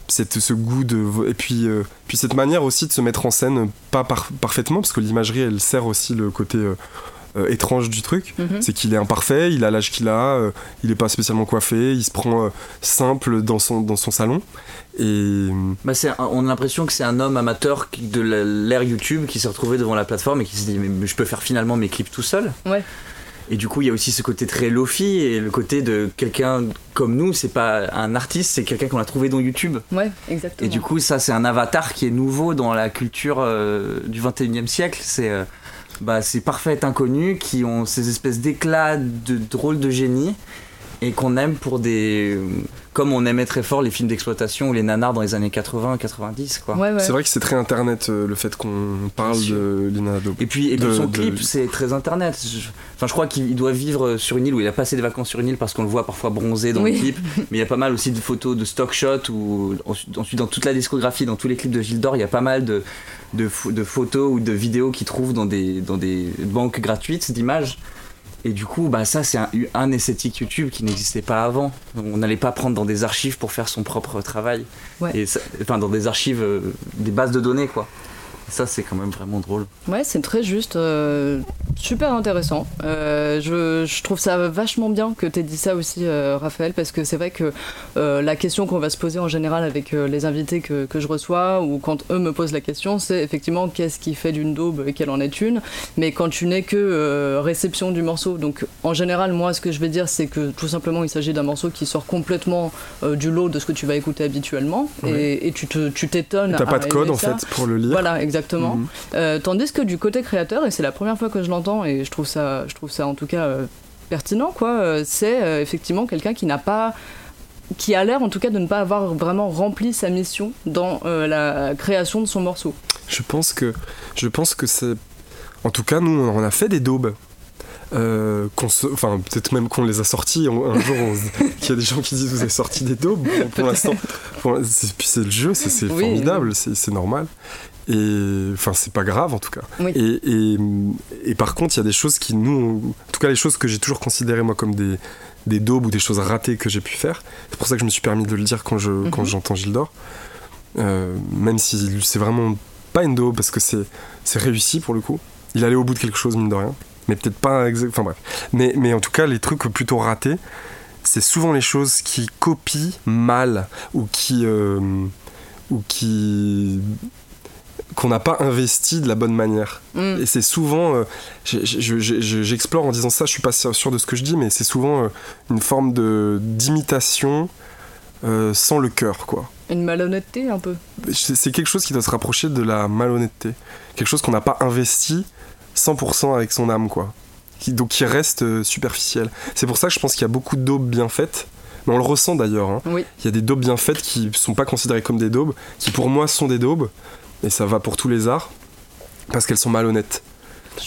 [SPEAKER 4] Cette, ce goût de et puis puis cette manière aussi de se mettre en scène pas par- parfaitement parce que l'imagerie elle sert aussi le côté euh, étrange du truc
[SPEAKER 1] Mhm.
[SPEAKER 4] c'est qu'il est imparfait il a l'âge qu'il a euh, il est pas spécialement coiffé il se prend euh, simple dans son dans son salon et
[SPEAKER 5] bah, c'est un- on a l'impression que c'est un homme amateur qui- de la- l'ère YouTube qui s'est retrouvé devant la plateforme et qui s'est dit mais je peux faire finalement mes clips tout seul.
[SPEAKER 1] Ouais.
[SPEAKER 5] Et du coup, il y a aussi ce côté très lofi et le côté de quelqu'un comme nous, c'est pas un artiste, c'est quelqu'un qu'on a trouvé dans YouTube.
[SPEAKER 1] Ouais, exactement.
[SPEAKER 5] Et du coup, ça, c'est un avatar qui est nouveau dans la culture euh, du 21e siècle. C'est euh, bah, ces parfaits inconnus qui ont ces espèces d'éclats de drôles de génie et qu'on aime pour des. Comme on aimait très fort les films d'exploitation ou les nanars dans les années 80-90, quoi.
[SPEAKER 1] Ouais, ouais.
[SPEAKER 4] c'est vrai que c'est très internet euh, le fait qu'on parle de Lina Adobe
[SPEAKER 5] Et puis, et puis
[SPEAKER 4] De-
[SPEAKER 5] son
[SPEAKER 4] de-
[SPEAKER 5] clip, c'est très internet. Je- Enfin, je crois qu'il doit vivre sur une île où il a passé des vacances sur une île parce qu'on le voit parfois bronzé dans
[SPEAKER 1] Oui.
[SPEAKER 5] le clip. Mais il y a pas mal aussi de photos de stock shots ou ensuite dans toute la discographie, dans tous les clips de Gilles d'Or, il y a pas mal de, de, pho- de photos ou de vidéos qu'il trouve dans des, dans des banques gratuites d'images. Et du coup, bah ça, c'est un, un esthétique YouTube qui n'existait pas avant. On n'allait pas prendre dans des archives pour faire son propre travail.
[SPEAKER 1] Ouais.
[SPEAKER 5] Et ça- enfin, dans des archives, euh, des bases de données, quoi. Et ça, c'est quand même vraiment drôle.
[SPEAKER 1] Ouais, c'est très juste. euh, super intéressant. Euh, je, je, trouve ça vachement bien que tu aies dit ça aussi, euh, Raphaël, parce que c'est vrai que euh, la question qu'on va se poser en général avec euh, les invités que, que, je reçois, ou quand eux me posent la question, c'est effectivement qu'est-ce qui fait d'une daube et quelle en est une. Mais quand tu n'es que euh, réception du morceau, donc en général, moi, ce que je vais dire, c'est que tout simplement, il s'agit d'un morceau qui sort complètement du lot de ce que tu vas écouter habituellement, et, et, tu t'étonnes.
[SPEAKER 4] Tu n'as pas de code, en fait, pour le lire.
[SPEAKER 1] Voilà, exactement. Mm -hmm. tandis que du côté créateur, et c'est la première fois que je l'entends, et je trouve ça, je trouve ça en tout cas euh, pertinent, quoi. Euh, c'est euh, effectivement quelqu'un qui n'a pas qui a l'air en tout cas de ne pas avoir vraiment rempli sa mission dans euh, la création de son morceau.
[SPEAKER 4] Je pense que je pense que c'est en tout cas nous on a fait des daubes. Euh, se... enfin peut-être même qu'on les a sortis un jour il y a des gens qui disent vous avez sorti des daubes pour l'instant puis c'est le jeu c'est oui, formidable oui. c'est normal et enfin c'est pas grave en tout cas.
[SPEAKER 1] Oui.
[SPEAKER 4] et, et, et, par contre il y a des choses qui nous en tout cas les choses que j'ai toujours considérées moi comme des, des daubes ou des choses ratées que j'ai pu faire. C'est pour ça que je me suis permis de le dire quand je mm -hmm. quand j'entends Gildor euh, même si c'est vraiment pas une daube parce que c'est c'est réussi pour le coup. Il allait au bout de quelque chose mine de rien. Mais peut-être pas exact enfin bref. Mais, mais en tout cas les trucs plutôt ratés c'est souvent les choses qui copient mal ou qui euh, ou qui qu'on n'a pas investi de la bonne manière. Mm. Et c'est souvent, euh, j'explore en disant ça, je suis pas sûr de ce que je dis, mais c'est souvent euh, une forme de d'imitation euh, sans le cœur, quoi.
[SPEAKER 1] Une malhonnêteté un peu.
[SPEAKER 4] C'est quelque chose qui doit se rapprocher de la malhonnêteté, quelque chose qu'on n'a pas investi 100% avec son âme, quoi. Qui, donc qui reste superficiel. C'est pour ça que je pense qu'il y a beaucoup de daubes bien faites. Mais on le ressent d'ailleurs. Hein.
[SPEAKER 1] Oui.
[SPEAKER 4] Il y a des daubes bien faites qui sont pas considérées comme des daubes, qui pour moi sont des daubes et ça va pour tous les arts, parce qu'elles sont malhonnêtes.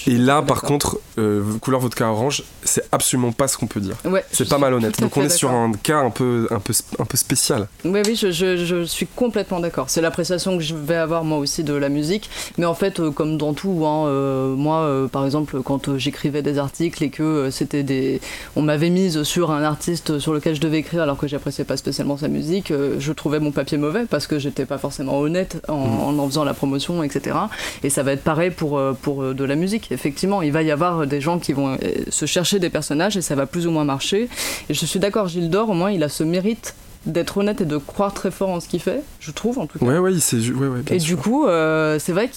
[SPEAKER 4] Et là, par contre, euh, couleur vodka orange, c'est absolument pas ce qu'on peut dire.
[SPEAKER 1] Ouais,
[SPEAKER 4] c'est pas malhonnête. Donc on est sur un cas un peu, un peu, un peu spécial.
[SPEAKER 1] Oui, oui, je, je, je suis complètement d'accord. C'est l'appréciation que je vais avoir moi aussi de la musique. Mais en fait, euh, comme dans tout, hein, euh, moi, euh, par exemple, quand j'écrivais des articles et que c'était des, on m'avait mise sur un artiste sur lequel je devais écrire alors que j'appréciais pas spécialement sa musique, je trouvais mon papier mauvais parce que j'étais pas forcément honnête en, mmh. en, en faisant la promotion, etc. Et ça va être pareil pour pour de la musique. Effectivement, il va y avoir des gens qui vont se chercher des personnages et ça va plus ou moins marcher. Et je suis d'accord, Gilles d'Or, au moins il a ce mérite d'être honnête et de croire très fort en ce qu'il fait, je trouve en tout cas.
[SPEAKER 4] Ouais, ouais, c'est ouais, ouais,
[SPEAKER 1] Et
[SPEAKER 4] sûr.
[SPEAKER 1] du coup, euh, c'est vrai qu'on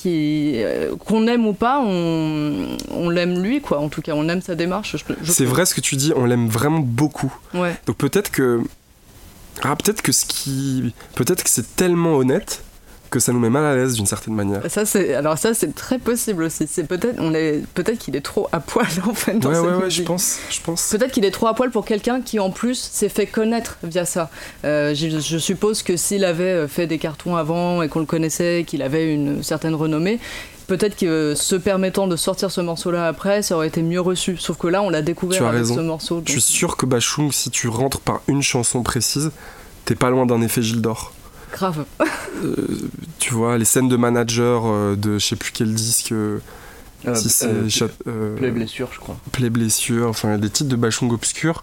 [SPEAKER 1] qu aime ou pas, on, on l'aime lui, quoi. En tout cas, on aime sa démarche.
[SPEAKER 4] C'est vrai ce que tu dis, on l'aime vraiment beaucoup.
[SPEAKER 1] Ouais.
[SPEAKER 4] Donc peut-être que. Ah, peut-être que ce qui. Peut-être que c'est tellement honnête que ça nous met mal à l'aise d'une certaine manière.
[SPEAKER 1] Ça c'est alors ça c'est très possible aussi. C'est peut-être on est peut-être qu'il est trop à poil en fait dans
[SPEAKER 4] ouais,
[SPEAKER 1] cette
[SPEAKER 4] ouais, ouais, je pense, je pense.
[SPEAKER 1] Peut-être qu'il est trop à poil pour quelqu'un qui en plus s'est fait connaître via ça. Euh, je, je, suppose que s'il avait fait des cartons avant et qu'on le connaissait, qu'il avait une certaine renommée, peut-être que se permettant de sortir ce morceau-là après, ça aurait été mieux reçu. Sauf que là, on l'a découvert
[SPEAKER 4] tu as
[SPEAKER 1] avec
[SPEAKER 4] raison.
[SPEAKER 1] ce morceau. Donc...
[SPEAKER 4] Je suis sûr que Bachung, si tu rentres par une chanson précise, t'es pas loin d'un effet Gilles d'Or.
[SPEAKER 1] Grave.
[SPEAKER 4] euh, tu vois, les scènes de manager euh, de je sais plus quel disque. Euh, si c'est
[SPEAKER 5] euh, Play Blessure, je crois.
[SPEAKER 4] Play Blessure, enfin des titres de Bachung obscurs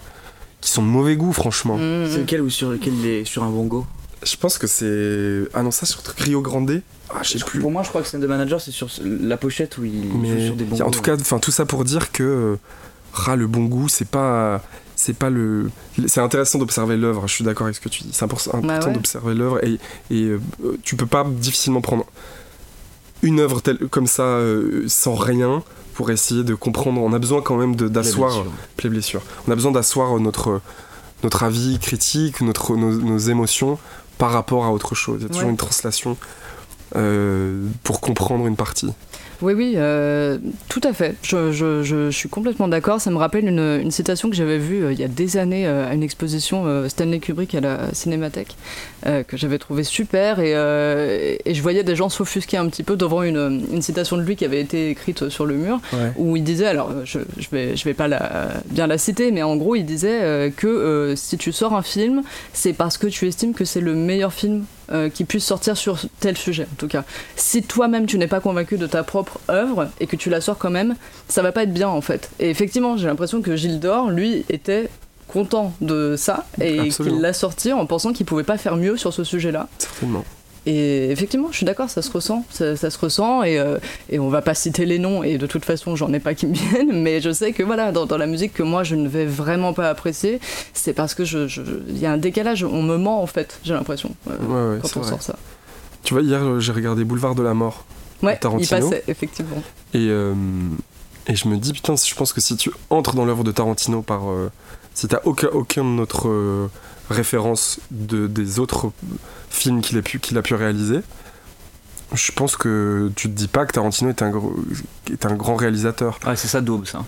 [SPEAKER 4] qui sont de mauvais goût, franchement.
[SPEAKER 5] Mmh. C'est lequel ou sur lequel il est sur un bongo
[SPEAKER 4] Je pense que c'est. Ah non, ça sur Rio Grande ah, je sais plus.
[SPEAKER 5] Pour moi, je crois que scène de manager, c'est sur la pochette où il
[SPEAKER 4] Mais
[SPEAKER 5] joue sur des bongos.
[SPEAKER 4] En tout cas, enfin tout ça pour dire que. Ah, le bon goût, c'est pas c'est pas le c'est intéressant d'observer l'œuvre je suis d'accord avec ce que tu dis. C'est important,
[SPEAKER 1] bah ouais.
[SPEAKER 4] d'observer l'œuvre et, et euh, tu peux pas difficilement prendre une œuvre telle comme ça euh, sans rien pour essayer de comprendre. On a besoin quand même d'asseoir les blessures. On a besoin d'asseoir notre notre avis critique notre nos, nos, émotions par rapport à autre chose. Il y a toujours
[SPEAKER 1] ouais.
[SPEAKER 4] une translation euh, pour comprendre une partie
[SPEAKER 1] oui, oui, euh, tout à fait. Je, je, je, je suis complètement d'accord. Ça me rappelle une, une citation que j'avais vue euh, il y a des années euh, à une exposition Stanley Kubrick à la Cinémathèque, que j'avais trouvé super. Et, et, je voyais des gens s'offusquer un petit peu devant une, une, citation de lui qui avait été écrite sur le mur,
[SPEAKER 4] ouais.
[SPEAKER 1] où il disait, alors je, je vais, je vais pas la, bien la citer, mais en gros, il disait que si tu sors un film, c'est parce que tu estimes que c'est le meilleur film euh, qui puisse sortir sur tel sujet en tout cas. Si toi-même tu n'es pas convaincu de ta propre œuvre et que tu la sors quand même, ça va pas être bien en fait. Et effectivement, j'ai l'impression que Gilles d'Or, lui, était content de ça et qu'il l'a sorti en pensant qu'il pouvait pas faire mieux sur ce sujet-là.
[SPEAKER 4] Certainement.
[SPEAKER 1] Et effectivement, je suis d'accord, ça se ressent, ça, ça se ressent, et, euh, et on va pas citer les noms, et de toute façon, j'en ai pas qui me viennent, mais je sais que voilà, dans, dans la musique que moi je ne vais vraiment pas apprécier, c'est parce que je, il y a un décalage, on me ment en fait, j'ai l'impression, euh,
[SPEAKER 4] Ouais, ouais,
[SPEAKER 1] quand on
[SPEAKER 4] vrai.
[SPEAKER 1] sort ça.
[SPEAKER 4] Tu vois, hier, euh, j'ai regardé Boulevard de la Mort.
[SPEAKER 1] Ouais, il
[SPEAKER 4] Tarantino.
[SPEAKER 1] passait, effectivement.
[SPEAKER 4] Et, euh, et je me dis, putain, je pense que si tu entres dans l'œuvre de Tarantino par. Si t'as aucun, aucune autre euh, référence de, des autres films qu'il a, pu, qu'il a pu réaliser, je pense que tu te dis pas que Tarantino est un, gros- est un grand réalisateur.
[SPEAKER 5] Ouais, c'est ça, Daube, ça.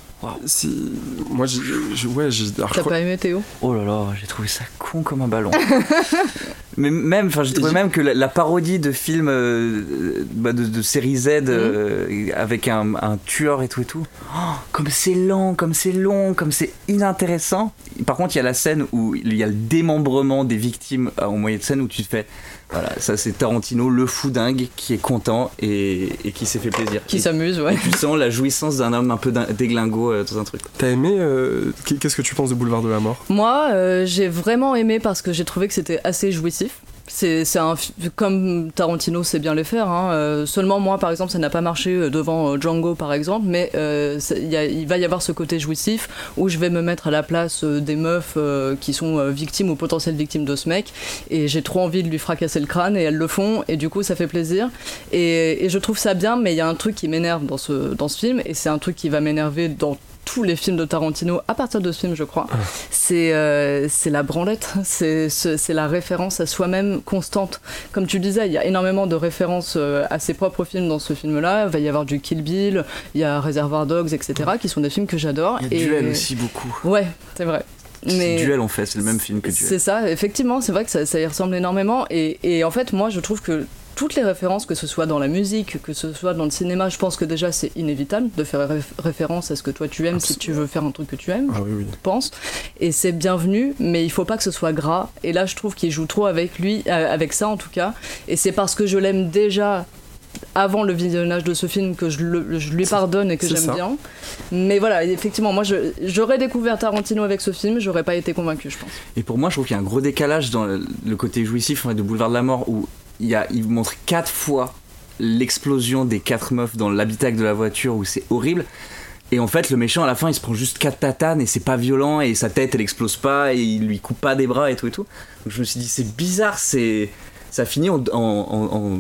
[SPEAKER 4] Si, moi, j'ai- ouais, j'ai.
[SPEAKER 1] T'as
[SPEAKER 4] crois-
[SPEAKER 1] pas aimé Théo?
[SPEAKER 5] Oh là là, j'ai trouvé ça con comme un ballon. Mais même, enfin, j'ai trouvé même que la, la parodie de films euh, bah, de, de série Z euh, avec un, un tueur et tout et tout, oh, comme c'est lent, comme c'est long, comme c'est inintéressant. Par contre, il y a la scène où il y a le démembrement des victimes euh, au moyen de scène où tu te fais, voilà, ça c'est Tarantino, le fou dingue qui est content et, et qui s'est fait plaisir.
[SPEAKER 1] Qui s'amuse, ouais.
[SPEAKER 5] et tu sens la jouissance d'un homme un peu déglingo euh, dans un truc.
[SPEAKER 4] T'as aimé. euh, Qu'est-ce que tu penses de Boulevard de la Mort?
[SPEAKER 1] Moi, euh, j'ai vraiment aimé parce que j'ai trouvé que c'était assez jouissif. C'est un comme Tarantino sait bien le faire. hein. Euh, seulement moi, par exemple, ça n'a pas marché euh, devant euh, Django, par exemple. Mais il va y avoir ce côté jouissif où je vais me mettre à la place des meufs qui sont victimes ou potentielles victimes de ce mec. Et j'ai trop envie de lui fracasser le crâne et elles le font. Et du coup, ça fait plaisir. Et, et je trouve ça bien. Mais il y a un truc qui m'énerve dans ce dans ce film et c'est un truc qui va m'énerver dans tous les films de Tarantino à partir de ce film, je crois c'est euh, c'est la branlette, c'est la référence à soi-même constante. Comme tu le disais, il y a énormément de références euh, à ses propres films dans ce film-là. Il va y avoir du Kill Bill, il y a Reservoir Dogs, etc., qui sont des films que j'adore.
[SPEAKER 5] Il y a
[SPEAKER 1] Et-
[SPEAKER 5] Duel aussi beaucoup.
[SPEAKER 1] Ouais, c'est vrai. Mais
[SPEAKER 5] Duel en fait, c'est le même film que Duel.
[SPEAKER 1] c'est ça, effectivement, c'est vrai que ça, ça y ressemble énormément. Et, et en fait, moi, je trouve que toutes les références, que ce soit dans la musique, que ce soit dans le cinéma, je pense que déjà c'est inévitable de faire réf- référence à ce que toi tu aimes si tu veux faire un truc que tu aimes
[SPEAKER 4] Ah oui, oui.
[SPEAKER 1] je pense. Et c'est bienvenu, mais il faut pas que ce soit gras. Et là, je trouve qu'il joue trop avec lui, euh, avec ça en tout cas. Et c'est parce que je l'aime déjà avant le visionnage de ce film que je, le- je lui pardonne et que j'aime bien. Mais voilà, effectivement, moi, je- j'aurais découvert Tarantino avec ce film, j'aurais pas été convaincu, je pense.
[SPEAKER 5] Et pour moi, je trouve qu'il y a un gros décalage dans le, le côté jouissif en fait, de Boulevard de la Mort où il, y montre quatre fois l'explosion des quatre meufs dans l'habitacle de la voiture où c'est horrible. Et en fait, le méchant à la fin, il se prend juste quatre tatanes et c'est pas violent et sa tête elle explose pas et il lui coupe pas des bras et tout et tout. Donc je me suis dit, c'est bizarre, c'est. Ça finit en, en, en,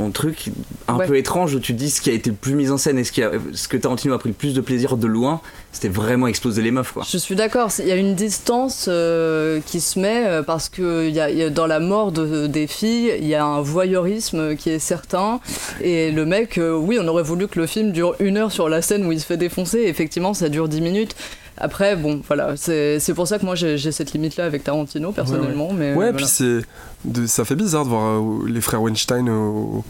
[SPEAKER 5] en- en truc un
[SPEAKER 1] Ouais.
[SPEAKER 5] peu étrange où tu te dis ce qui a été le plus mis en scène et ce, qui a- ce que Tarantino a pris le plus de plaisir de loin, c'était vraiment exploser les meufs quoi.
[SPEAKER 1] Je suis d'accord, il y a une distance euh, qui se met euh, parce que y a, y a- dans la mort de- des filles, il y a un voyeurisme qui est certain. Et le mec, euh, oui, on aurait voulu que le film dure une heure sur la scène où il se fait défoncer. Effectivement, ça dure 10 minutes. Après, bon, voilà, c'est pour ça que moi j'ai cette limite-là avec Tarantino, personnellement. Mais,
[SPEAKER 4] Ouais,
[SPEAKER 1] voilà.
[SPEAKER 4] puis c'est. Ça fait bizarre de voir euh, les frères Weinstein au,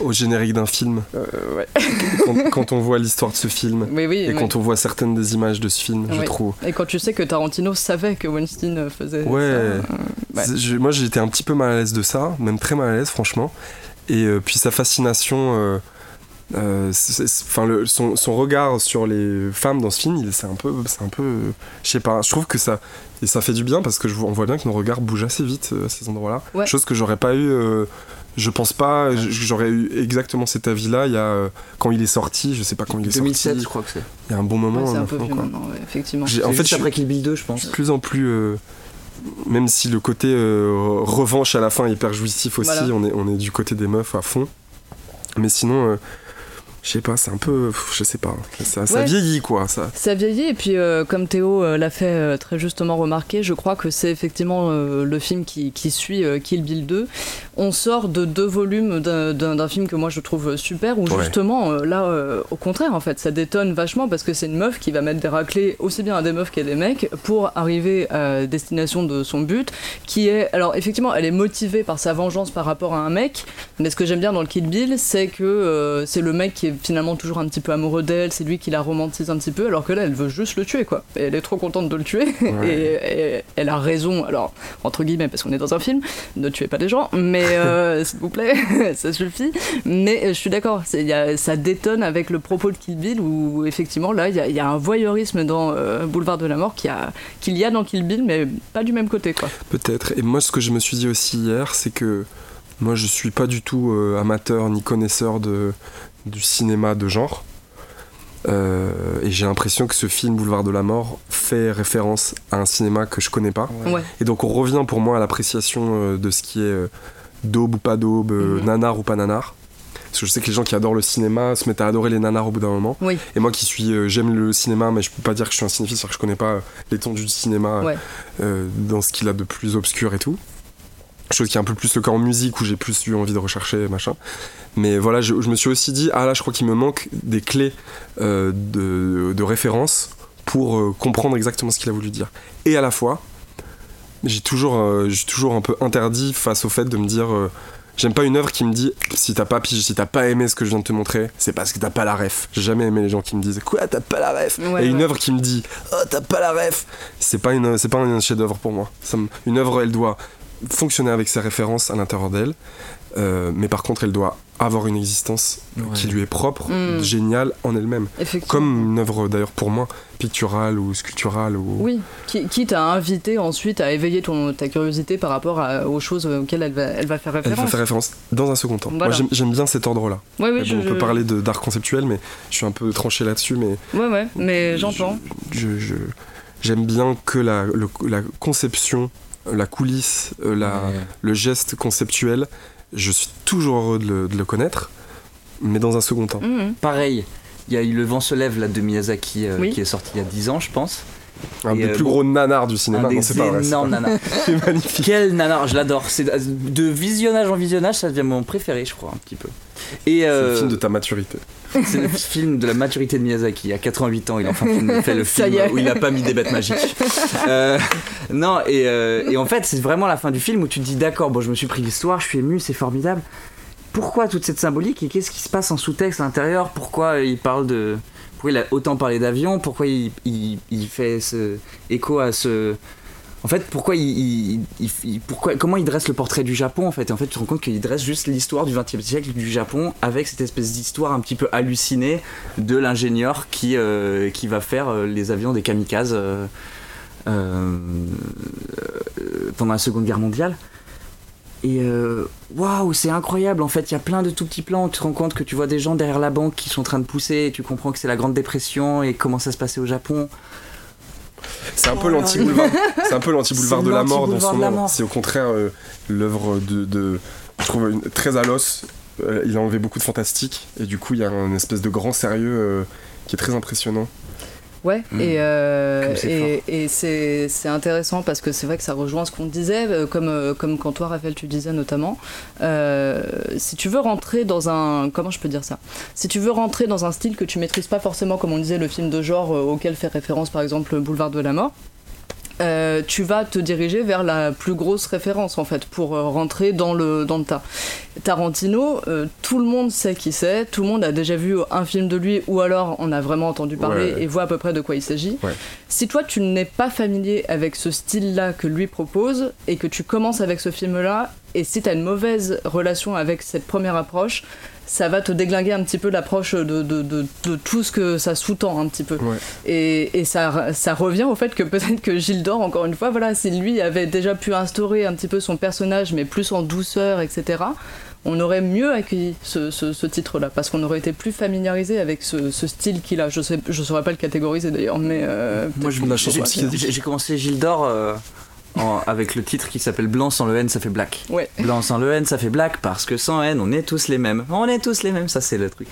[SPEAKER 4] au générique d'un film.
[SPEAKER 1] Euh, ouais.
[SPEAKER 4] quand, quand on voit l'histoire de ce film.
[SPEAKER 1] Oui, oui.
[SPEAKER 4] Et
[SPEAKER 1] oui.
[SPEAKER 4] quand on voit certaines des images de ce film, je
[SPEAKER 1] Ouais.
[SPEAKER 4] trouve.
[SPEAKER 1] Et quand tu sais que Tarantino savait que Weinstein faisait
[SPEAKER 4] Ouais.
[SPEAKER 1] ça, euh, ouais.
[SPEAKER 4] Je- moi, j'étais un petit peu mal à l'aise de ça, même très mal à l'aise, franchement. Et euh, puis sa fascination. Euh, euh, enfin le- son, son regard sur les femmes dans ce film il- c'est un peu c'est un peu euh, je sais pas je trouve que ça et ça fait du bien parce que je, on voit bien que nos regards bougent assez vite euh, à ces endroits là
[SPEAKER 1] Ouais.
[SPEAKER 4] chose que j'aurais pas eu euh, je pense pas j'aurais eu exactement cet avis là il y a quand il est sorti je sais pas quand il est
[SPEAKER 5] 2007,
[SPEAKER 4] sorti
[SPEAKER 5] je crois que c'est.
[SPEAKER 4] il y a un bon moment
[SPEAKER 1] Ouais, c'est un peu vieux
[SPEAKER 4] quoi.
[SPEAKER 1] maintenant, ouais, effectivement.
[SPEAKER 5] En fait, après Kill Bill 2, je pense.
[SPEAKER 4] de plus en plus euh, même si le côté euh, revanche à la fin est hyper jouissif aussi
[SPEAKER 1] Voilà.
[SPEAKER 4] on, est, on est du côté des meufs à fond mais sinon euh, je sais pas c'est un peu je sais pas ça, ça
[SPEAKER 1] Ouais.
[SPEAKER 4] vieillit quoi ça
[SPEAKER 1] Ça vieillit et puis euh, comme Théo euh, l'a fait euh, très justement remarquer, je crois que c'est effectivement le film qui, qui suit Kill Bill 2. On sort de deux volumes d'un- film que moi je trouve super où
[SPEAKER 4] Ouais.
[SPEAKER 1] justement là au contraire en fait ça détonne vachement parce que c'est une meuf qui va mettre des raclés aussi bien à des meufs qu'à des mecs pour arriver à destination de son but qui est alors effectivement elle est motivée par sa vengeance par rapport à un mec mais ce que j'aime bien dans le Kill Bill c'est que c'est le mec qui est finalement toujours un petit peu amoureux d'elle c'est lui qui la romantise un petit peu alors que là elle veut juste le tuer quoi. Et elle est trop contente de le tuer. Et, et elle a raison. Alors entre guillemets parce qu'on est dans un film ne tuez pas des gens mais euh, s'il vous plaît ça suffit. Mais euh, je suis d'accord ça détonne avec le propos de Kill Bill où effectivement là il y, a- il y a un voyeurisme dans euh, Boulevard de la Mort qu'il y, a- qu'il y a dans Kill Bill mais pas du même côté quoi.
[SPEAKER 4] Peut-être. Et moi ce que je me suis dit aussi hier c'est que Moi, je suis pas du tout euh, amateur ni connaisseur de, du cinéma de genre. Euh, et j'ai l'impression que ce film Boulevard de la Mort fait référence à un cinéma que je connais pas.
[SPEAKER 1] Ouais.
[SPEAKER 4] Et donc on revient pour moi à l'appréciation euh, de ce qui est euh, daube ou pas daube,
[SPEAKER 1] Mhm.
[SPEAKER 4] nanar ou pas nanar. Parce que je sais que les gens qui adorent le cinéma se mettent à adorer les nanars au bout d'un moment.
[SPEAKER 1] Oui.
[SPEAKER 4] Et moi qui suis, euh, j'aime le cinéma, mais je peux pas dire que je suis un cinéphile, c'est-à-dire que je connais pas l'étendue du cinéma
[SPEAKER 1] Ouais.
[SPEAKER 4] euh, dans ce qu'il a de plus obscur et tout. Chose qui est un peu plus le cas en musique où j'ai plus eu envie de rechercher machin. Mais voilà, je, je me suis aussi dit, ah là, je crois qu'il me manque des clés euh, de, de référence pour euh, comprendre exactement ce qu'il a voulu dire. Et à la fois, j'ai toujours, euh, j'ai toujours un peu interdit face au fait de me dire, j'aime pas une œuvre qui me dit, si t'as pas si t'as pas aimé ce que je viens de te montrer, c'est parce que t'as pas la ref. J'ai jamais aimé les gens qui me disent, quoi, t'as pas la ref?
[SPEAKER 1] Ouais,
[SPEAKER 4] Et une
[SPEAKER 1] ouais.
[SPEAKER 4] œuvre qui me dit, oh, t'as pas la ref, c'est pas une, c'est pas un chef-d'œuvre pour moi. Ça me- une œuvre, elle doit fonctionner avec ses références à l'intérieur d'elle, euh, mais par contre, elle doit avoir une existence qui lui est propre,
[SPEAKER 1] Mm.
[SPEAKER 4] géniale en elle-même. Comme une œuvre d'ailleurs pour moi, picturale ou sculpturale. Ou...
[SPEAKER 1] Oui, qui, qui t'a invité ensuite à éveiller ton, ta curiosité par rapport à- aux choses auxquelles elle va, elle va faire
[SPEAKER 4] Elle
[SPEAKER 1] référence.
[SPEAKER 4] va faire référence dans un second temps.
[SPEAKER 1] Voilà.
[SPEAKER 4] Moi j'aime- j'aime bien cet ordre-là.
[SPEAKER 1] Ouais, oui,
[SPEAKER 4] Mais
[SPEAKER 1] je-
[SPEAKER 4] bon, on peut
[SPEAKER 1] je-
[SPEAKER 4] parler d'art conceptuel, mais je suis un peu tranché là-dessus. Mais
[SPEAKER 1] Ouais, ouais, mais j'entends.
[SPEAKER 4] je- je- j'aime bien que la, le- la conception, la coulisse, euh, la,
[SPEAKER 5] Ouais.
[SPEAKER 4] le geste conceptuel, je suis toujours heureux de le, de le connaître, mais dans un second temps.
[SPEAKER 1] Mhm.
[SPEAKER 5] Pareil, il y a eu Le vent se lève là, de Miyazaki euh,
[SPEAKER 1] Oui.
[SPEAKER 5] qui est sorti il y a 10 ans, je pense.
[SPEAKER 4] Un
[SPEAKER 5] Et,
[SPEAKER 4] des
[SPEAKER 5] euh,
[SPEAKER 4] plus gros nanars du cinéma,
[SPEAKER 5] un
[SPEAKER 4] non, c'est pas vrai. pas-
[SPEAKER 5] nanas.
[SPEAKER 4] C'est magnifique.
[SPEAKER 5] Quel nanar, je l'adore. C'est de visionnage en visionnage, ça devient mon préféré, je crois, un petit peu. Et
[SPEAKER 4] C'est
[SPEAKER 5] euh,
[SPEAKER 4] le film de ta maturité.
[SPEAKER 5] c'est le film de la maturité de Miyazaki. À 88 ans, il a enfin fait le film où il a pas mis des bêtes magiques. Euh, non, et, euh, et en fait, c'est vraiment la fin du film où tu te dis d'accord, bon, je me suis pris l'histoire, je suis ému, c'est formidable. Pourquoi toute cette symbolique et qu'est-ce qui se passe en sous-texte à l'intérieur? Pourquoi il parle de. Pourquoi il a autant parlé d'avion? Pourquoi il, il, il fait ce écho à ce. En fait, pourquoi il, pourquoi, comment il dresse le portrait du Japon en fait? Et en fait, tu te rends compte qu'il dresse juste l'histoire du XXe siècle du Japon avec cette espèce d'histoire un petit peu hallucinée de l'ingénieur qui, euh, qui va faire euh, les avions des kamikazes euh, pendant la Seconde Guerre mondiale. Et waouh, c'est incroyable en fait. Il y a plein de tout petits plans. Tu te rends compte que tu vois des gens derrière la banque qui sont en train de pousser. Et tu comprends que c'est la Grande Dépression et comment ça se passait au Japon.
[SPEAKER 4] C'est un peu
[SPEAKER 5] Oh
[SPEAKER 4] l'anti-boulevard. C'est un peu l'anti-boulevard de la mort dans son
[SPEAKER 5] mort.
[SPEAKER 4] C'est au contraire euh, l'œuvre de, de- Je trouve une- très à l'os. Euh, il a enlevé beaucoup de fantastique. Et du coup, il y a un espèce de grand sérieux euh, qui est très impressionnant.
[SPEAKER 1] Ouais,
[SPEAKER 5] Mm.
[SPEAKER 1] et, euh, et, et c'est c'est intéressant parce que c'est vrai que ça rejoint ce qu'on disait, euh, comme, euh, comme quand toi, Raphaël, tu disais notamment. Euh, si tu veux rentrer dans un. Comment je peux dire ça? Si tu veux rentrer dans un style que tu maîtrises pas forcément, comme on disait, le film de genre euh, auquel fait référence par exemple Boulevard de la Mort. Euh, tu vas te diriger vers la plus grosse référence en fait pour euh, rentrer dans le, dans le tas. Tarantino, euh, tout le monde sait qui c'est, tout le monde a déjà vu un film de lui ou alors on a vraiment entendu parler
[SPEAKER 4] Ouais.
[SPEAKER 1] et voit à peu près de quoi il s'agit.
[SPEAKER 4] Ouais.
[SPEAKER 1] Si toi tu n'es pas familier avec ce style-là que lui propose et que tu commences avec ce film-là, et si tu as une mauvaise relation avec cette première approche, ça va te déglinguer un petit peu l'approche de, de, de, de tout ce que ça sous-tend un petit peu.
[SPEAKER 4] Ouais.
[SPEAKER 1] Et, et ça, ça revient au fait que peut-être que Gilles d'Or, encore une fois, voilà, si lui avait déjà pu instaurer un petit peu son personnage, mais plus en douceur, etc., on aurait mieux accueilli ce, ce- ce titre-là, parce qu'on aurait été plus familiarisé avec ce, ce style qu'il a. Je sais, je saurais pas le catégoriser d'ailleurs, mais euh,
[SPEAKER 5] Moi, je,
[SPEAKER 4] La
[SPEAKER 5] j'ai commencé Gilles d'Or euh, en- avec le titre qui s'appelle Blanc sans le N, ça fait black.
[SPEAKER 1] ouais.
[SPEAKER 5] Blanc sans le N, ça fait black parce que sans N, on est tous les mêmes. On est tous les mêmes, ça c'est le truc.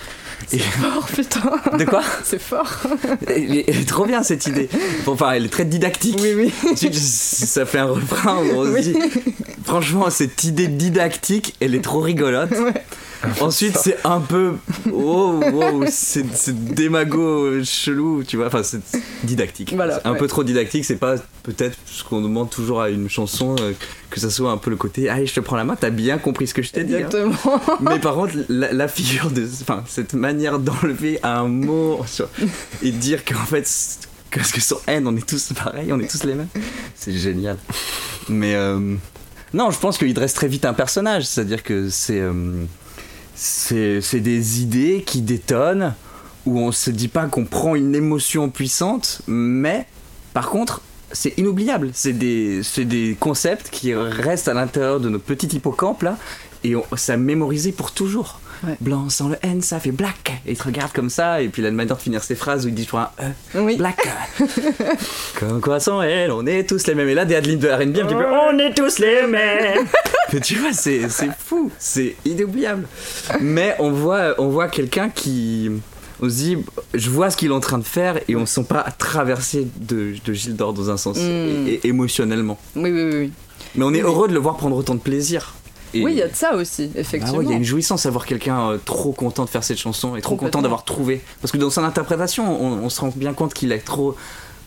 [SPEAKER 5] Et-
[SPEAKER 1] Oh putain,
[SPEAKER 5] de quoi
[SPEAKER 1] c'est fort.
[SPEAKER 5] elle est, trop bien cette idée. Bon, Enfin, elle est très didactique.
[SPEAKER 1] Oui, oui.
[SPEAKER 5] Ça fait un refrain où on se dit franchement cette idée didactique elle est trop rigolote ensuite c'est un peu oh, wow, c'est démago chelou tu vois enfin c'est didactique
[SPEAKER 1] Voilà,
[SPEAKER 5] un
[SPEAKER 1] ouais.
[SPEAKER 5] peu trop didactique c'est pas peut-être ce qu'on demande toujours à une chanson euh, que ça soit un peu le côté allez je te prends la main t'as bien compris ce que je t'ai dit hein.
[SPEAKER 1] Exactement.
[SPEAKER 5] mais par contre, la, la figure de. Enfin, cette manière d'enlever un mot et dire qu'en fait, que, que sur N, on est tous pareils, on est tous les mêmes, c'est génial. Mais. euh, non, je pense qu'il dresse très vite un personnage, c'est-à-dire que c'est. euh, c'est des idées qui détonnent, où on se dit pas qu'on prend une émotion puissante, mais par contre, c'est inoubliable. C'est des, concepts qui restent à l'intérieur de notre petit hippocampe là, et on, ça mémorisé pour toujours.
[SPEAKER 1] Ouais.
[SPEAKER 5] Blanc sans le N, ça fait black. Et il te regarde comme ça, et puis il a une manière de finir ses phrases où il dit toujours un E.
[SPEAKER 1] Oui.
[SPEAKER 5] Black. comme quoi sans elle, on est tous les mêmes. Et là, des Adeline de R&B, un petit peu, on est tous les mêmes. Mais tu vois, c'est, c'est fou, c'est inoubliable. Mais on voit, on voit quelqu'un qui. On se dit, je vois ce qu'il est en train de faire et on ne se sent pas traversé de, de Gilles d'Or dans un sens,
[SPEAKER 1] Mm.
[SPEAKER 5] et- et émotionnellement.
[SPEAKER 1] Oui, oui, oui.
[SPEAKER 5] Mais on est
[SPEAKER 1] Oui.
[SPEAKER 5] heureux de le voir prendre autant de plaisir. Et-
[SPEAKER 1] Oui, il y a de ça aussi, effectivement.
[SPEAKER 5] ouais, il y a une jouissance à voir quelqu'un euh, trop content de faire cette chanson et trop content d'avoir trouvé. Parce que dans son interprétation, on, on se rend bien compte qu'il a trop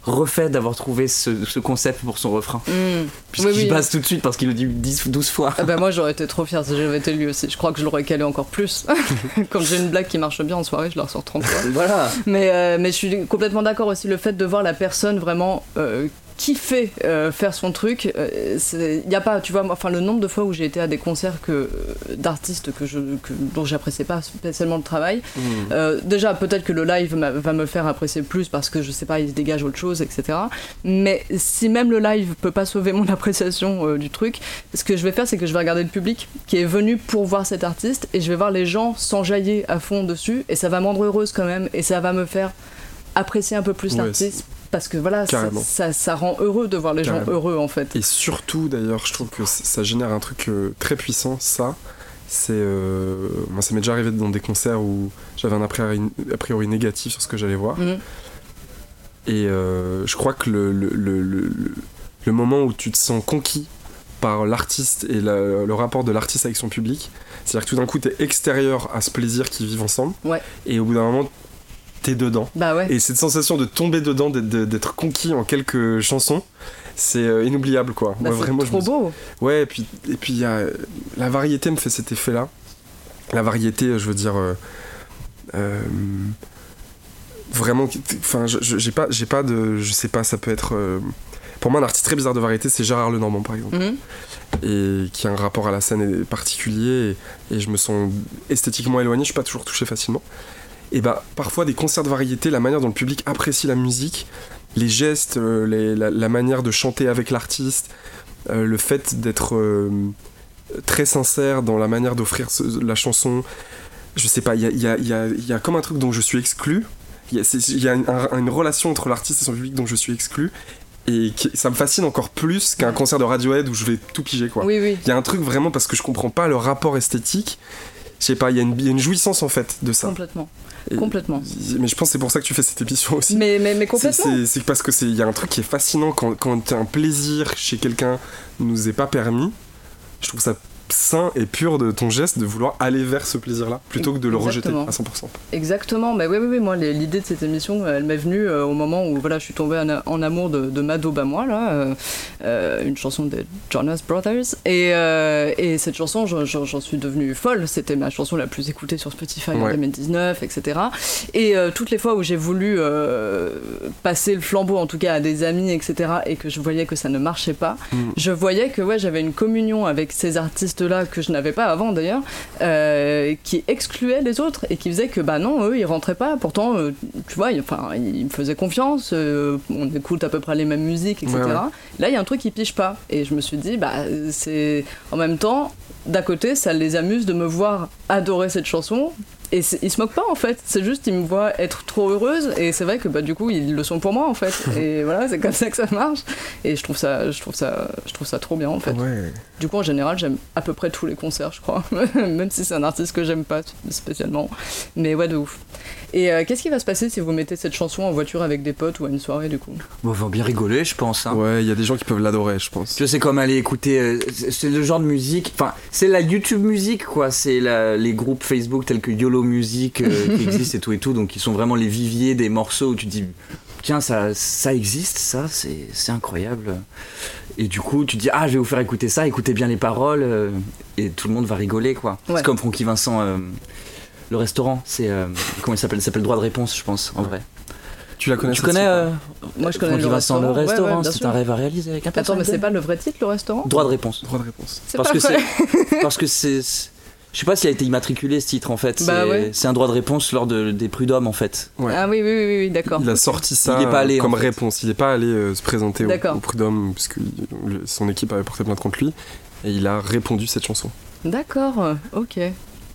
[SPEAKER 5] refait d'avoir trouvé ce, ce concept pour son refrain.
[SPEAKER 1] Mm.
[SPEAKER 5] Puisqu'il
[SPEAKER 1] Oui, oui.
[SPEAKER 5] passe tout de suite parce qu'il le dit 10 12 fois.
[SPEAKER 1] Ah bah moi j'aurais été trop fière si j'avais été lui aussi. Je crois que je l'aurais calé encore plus. Quand j'ai une blague qui marche bien en soirée, je la ressors 30 fois.
[SPEAKER 5] voilà.
[SPEAKER 1] Mais, euh, mais je suis complètement d'accord aussi, le fait de voir la personne vraiment euh, kiffer euh, faire son truc. Il n'y a pas, tu vois, moi, enfin le nombre de fois où j'ai été à des concerts que, euh, d'artistes que je, que, dont j'appréciais pas spécialement le travail. Euh, déjà, peut-être que le live va me faire apprécier plus parce que je sais pas, il se dégage autre chose, etc. Mais si même le live peut pas sauver mon appréciation euh, du truc, ce que je vais faire, c'est que je vais regarder le public qui est venu pour voir cet artiste et je vais voir les gens s'enjailler à fond dessus et ça va me rendre heureuse quand même et ça va me faire apprécier un peu plus
[SPEAKER 4] Ouais,
[SPEAKER 1] l'artiste parce que voilà, ça,
[SPEAKER 4] Carrément.
[SPEAKER 1] ça, ça rend heureux de voir les gens heureux en fait.
[SPEAKER 4] Et surtout, d'ailleurs, je trouve que ça génère un truc euh, très puissant, ça. C'est. euh, moi, ça m'est déjà arrivé dans des concerts où j'avais un a priori, a priori négatif sur ce que j'allais voir.
[SPEAKER 1] Mhm.
[SPEAKER 4] Et euh, je crois que le, le, le, le- le- le moment où tu te sens conquis par l'artiste et la- le rapport de l'artiste avec son public, c'est-à-dire que tout d'un coup, t'es extérieur à ce plaisir qu'ils vivent ensemble.
[SPEAKER 1] Ouais.
[SPEAKER 4] Et au bout d'un moment, t'es dedans.
[SPEAKER 1] Bah ouais.
[SPEAKER 4] Et cette sensation de tomber dedans, d'être- conquis en quelques chansons, c'est euh, inoubliable quoi.
[SPEAKER 1] Bah, c'est
[SPEAKER 4] vraiment, je
[SPEAKER 1] trop
[SPEAKER 4] me-
[SPEAKER 1] beau.
[SPEAKER 4] Ouais, et puis et puis y a la variété me fait cet effet-là. La variété, je veux dire, euh, euh, vraiment, enfin, j'ai pas, j'ai pas de, je sais pas, ça peut être. euh, pour moi, un artiste très bizarre de variété, c'est Gérard Lenormand par exemple,
[SPEAKER 1] Mhm.
[SPEAKER 4] et qui a un rapport à la scène particulier, et, et je me sens esthétiquement éloigné. Je suis pas toujours touché facilement. Et bah, parfois des concerts de variété, la manière dont le public apprécie la musique, les gestes, euh, les- la, la manière de chanter avec l'artiste, euh, le fait d'être euh, très sincère dans la manière d'offrir la chanson. Je sais pas, il y a, il y a- il y a- il y a comme un truc dont je suis exclu. Il y a, une, un- une relation entre l'artiste et son public dont je suis exclu. Et qui- ça me fascine encore plus qu'un concert de Radiohead où je vais tout piger quoi.
[SPEAKER 1] Oui, oui.
[SPEAKER 4] Il y a un truc vraiment parce que je comprends pas le rapport esthétique. Je sais pas, il y, a une- il y a une jouissance en fait de ça.
[SPEAKER 1] Complètement.
[SPEAKER 4] Et-
[SPEAKER 1] Complètement.
[SPEAKER 4] Mais je pense que c'est pour ça que tu fais cette émission aussi.
[SPEAKER 1] Mais, mais, mais
[SPEAKER 4] C'est-
[SPEAKER 1] complètement.
[SPEAKER 4] C'est parce que c'est il y a un truc qui est fascinant quand, quand un plaisir chez quelqu'un nous est pas permis. Je trouve ça sain et pur de ton geste de vouloir aller vers ce plaisir-là plutôt que de le
[SPEAKER 1] Exactement.
[SPEAKER 4] rejeter à 100%.
[SPEAKER 1] Exactement, mais oui, oui, oui, moi l'idée de cette émission, elle m'est venue euh, au moment où voilà, je suis tombée en, amour de, de Mado Bamois, là, euh, euh, une chanson des Jonas Brothers. Et, euh, et cette chanson, j'en- suis devenue folle, c'était ma chanson la plus écoutée sur Spotify en
[SPEAKER 4] Ouais.
[SPEAKER 1] 2019, etc. Et euh, toutes les fois où j'ai voulu euh, passer le flambeau, en tout cas à des amis, etc., et que je voyais que ça ne marchait pas,
[SPEAKER 4] Mm.
[SPEAKER 1] je voyais que ouais, j'avais une communion avec ces artistes-là que je n'avais pas avant d'ailleurs, euh, qui excluait les autres et qui faisait que bah non, eux ils rentraient pas. Pourtant, euh, tu vois, ils, enfin, ils me faisaient confiance, euh, on écoute à peu près les mêmes musiques, etc.
[SPEAKER 4] Ouais, ouais.
[SPEAKER 1] Là, il y a un truc qui pige pas. Et je me suis dit, bah c'est en même temps, d'à côté, ça les amuse de me voir adorer cette chanson. Et ils se moquent pas en fait, c'est juste ils me voient être trop heureuse et c'est vrai que bah du coup ils le sont pour moi en fait et voilà c'est comme ça que ça marche et je trouve ça je trouve ça je trouve ça trop bien en fait.
[SPEAKER 4] Ouais.
[SPEAKER 1] Du coup, en général, j'aime à peu près tous les concerts, je crois. Même si c'est un artiste que j'aime pas spécialement. Mais ouais, de ouf. Et euh, qu'est-ce qui va se passer si vous mettez cette chanson en voiture avec des potes ou à une soirée, du coup?
[SPEAKER 5] Bon, on va bien rigoler, je pense. hein.
[SPEAKER 4] Ouais, il y a des gens qui peuvent l'adorer, je pense.
[SPEAKER 5] Tu sais, c'est comme aller écouter. euh, c'est- c'est le genre de musique. Enfin, c'est la YouTube musique, quoi. C'est la- les groupes Facebook tels que YOLO Music euh, qui existent et tout et tout. Donc, ils sont vraiment les viviers des morceaux où tu te dis. Tiens, ça, ça existe, ça, c'est c'est incroyable. Et du coup, tu te dis, ah, je vais vous faire écouter ça, écoutez bien les paroles, euh, et tout le monde va rigoler, quoi.
[SPEAKER 1] Ouais.
[SPEAKER 5] C'est comme Francky Vincent, euh, le restaurant, c'est. euh, comment il s'appelle? Il s'appelle Droit de réponse, je pense, en vrai.
[SPEAKER 4] Tu la connais
[SPEAKER 5] Tu connais euh,
[SPEAKER 1] Moi, je connais
[SPEAKER 5] Francky
[SPEAKER 1] le
[SPEAKER 5] Vincent, le
[SPEAKER 1] restaurant. Ouais,
[SPEAKER 5] restaurant,
[SPEAKER 1] ouais,
[SPEAKER 5] c'est un rêve à réaliser avec un
[SPEAKER 1] Attends, mais c'est pas le vrai titre, le restaurant?
[SPEAKER 5] Droit de réponse.
[SPEAKER 4] Droit de réponse.
[SPEAKER 1] C'est
[SPEAKER 5] Parce
[SPEAKER 1] pas
[SPEAKER 5] que
[SPEAKER 1] vrai.
[SPEAKER 5] c'est parce que c'est Je sais pas s'il a été immatriculé ce titre en fait.
[SPEAKER 1] Bah
[SPEAKER 5] c'est
[SPEAKER 1] ouais.
[SPEAKER 5] c'est un droit de réponse lors de- des prud'hommes en fait.
[SPEAKER 4] Ouais.
[SPEAKER 1] Ah oui, oui, oui, oui, d'accord.
[SPEAKER 4] Il a sorti ça
[SPEAKER 5] Il est pas allé,
[SPEAKER 4] comme
[SPEAKER 5] en fait.
[SPEAKER 4] réponse. Il n'est pas allé euh, se présenter au, au prud'homme parce que il- son équipe avait porté plainte contre lui et il a répondu cette chanson.
[SPEAKER 1] D'accord, ok.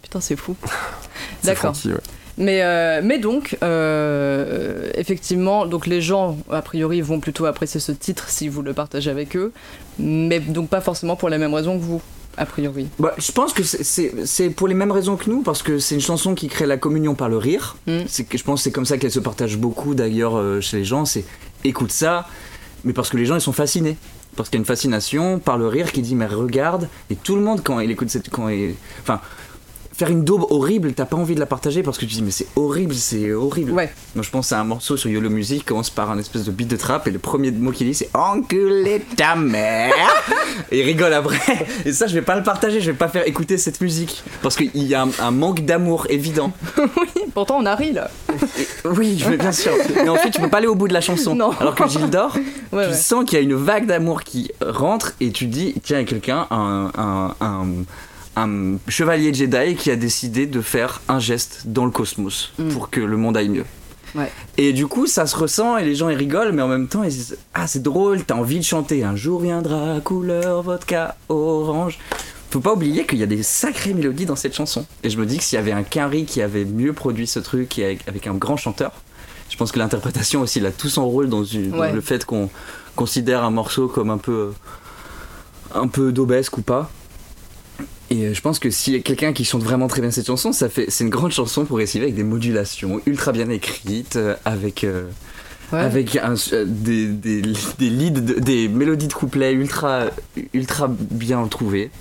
[SPEAKER 1] Putain, c'est fou. D'accord.
[SPEAKER 4] Francky, ouais.
[SPEAKER 1] Mais, euh, mais donc, euh, effectivement, donc les gens, a priori, vont plutôt apprécier ce titre si vous le partagez avec eux, mais donc pas forcément pour les mêmes raisons que vous, a priori.
[SPEAKER 5] Bah, je pense que c'est- pour les mêmes raisons que nous, parce que c'est une chanson qui crée la communion par le rire.
[SPEAKER 1] Mm.
[SPEAKER 5] Je pense que c'est comme ça qu'elle se partage beaucoup d'ailleurs euh, chez les gens. C'est écoute ça, mais parce que les gens ils sont fascinés. Parce qu'il y a une fascination par le rire qui dit mais regarde et tout le monde quand il écoute cette quand il enfin faire une daube horrible t'as pas envie de la partager parce que tu dis mais c'est horrible c'est horrible
[SPEAKER 1] Ouais.
[SPEAKER 5] moi je pense à un morceau sur YOLO Music qui commence par un espèce de beat de trap et le premier mot qu'il dit c'est enculer ta mère et il rigole après et ça je vais pas le partager je vais pas faire écouter cette musique parce qu'il y a un, un manque d'amour évident
[SPEAKER 1] Pourtant, on a ri là.
[SPEAKER 5] oui bien sûr mais ensuite tu peux pas aller au bout de la chanson
[SPEAKER 1] Non.
[SPEAKER 5] alors que Gildor
[SPEAKER 1] Ouais,
[SPEAKER 5] tu
[SPEAKER 1] ouais.
[SPEAKER 5] sens qu'il y a une vague d'amour qui rentre et tu dis tiens il y a quelqu'un un, un, un, un chevalier Jedi qui a décidé de faire un geste dans le cosmos
[SPEAKER 1] Mm.
[SPEAKER 5] pour que le monde aille mieux
[SPEAKER 1] Ouais.
[SPEAKER 5] et du coup, ça se ressent et les gens ils rigolent, mais en même temps ils disent Ah, c'est drôle, t'as envie de chanter Un jour viendra, couleur vodka orange. Faut pas oublier qu'il y a des sacrées mélodies dans cette chanson. Et je me dis que s'il y avait un Quinry qui avait mieux produit ce truc et avec, avec un grand chanteur, je pense que l'interprétation aussi, il a tout son rôle dans, une- dans le fait qu'on considère un morceau comme un peu, un peu d'obèsque ou pas. Et euh, je pense que s'il y a quelqu'un qui chante vraiment très bien cette chanson, ça fait, c'est une grande chanson pour essayer avec des modulations ultra bien écrites, euh, avec, euh,
[SPEAKER 1] Ouais.
[SPEAKER 5] avec un- des, des, des leads, de- des mélodies de couplets ultra, ultra bien trouvées.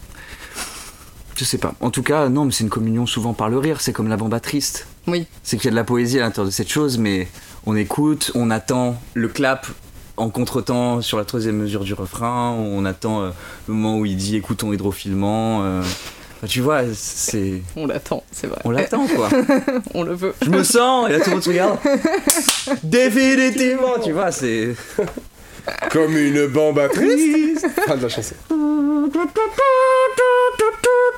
[SPEAKER 5] Je sais pas. En tout cas, non, mais c'est une communion souvent par le rire. C'est comme la bamba triste.
[SPEAKER 1] Oui.
[SPEAKER 5] C'est qu'il y a de la poésie à l'intérieur de cette chose, mais on écoute, on attend le clap en contretemps sur la troisième mesure du refrain, on attend euh, le moment où il dit écoutons hydrofilement. euh. Enfin, tu vois, c'est.
[SPEAKER 1] On l'attend, c'est vrai.
[SPEAKER 5] On l'attend quoi.
[SPEAKER 1] On le veut.
[SPEAKER 5] Je me sens, et là tout le monde se regarde. Définitivement, tu vois, c'est.
[SPEAKER 4] Comme une bamba triste. Fin de la chanson.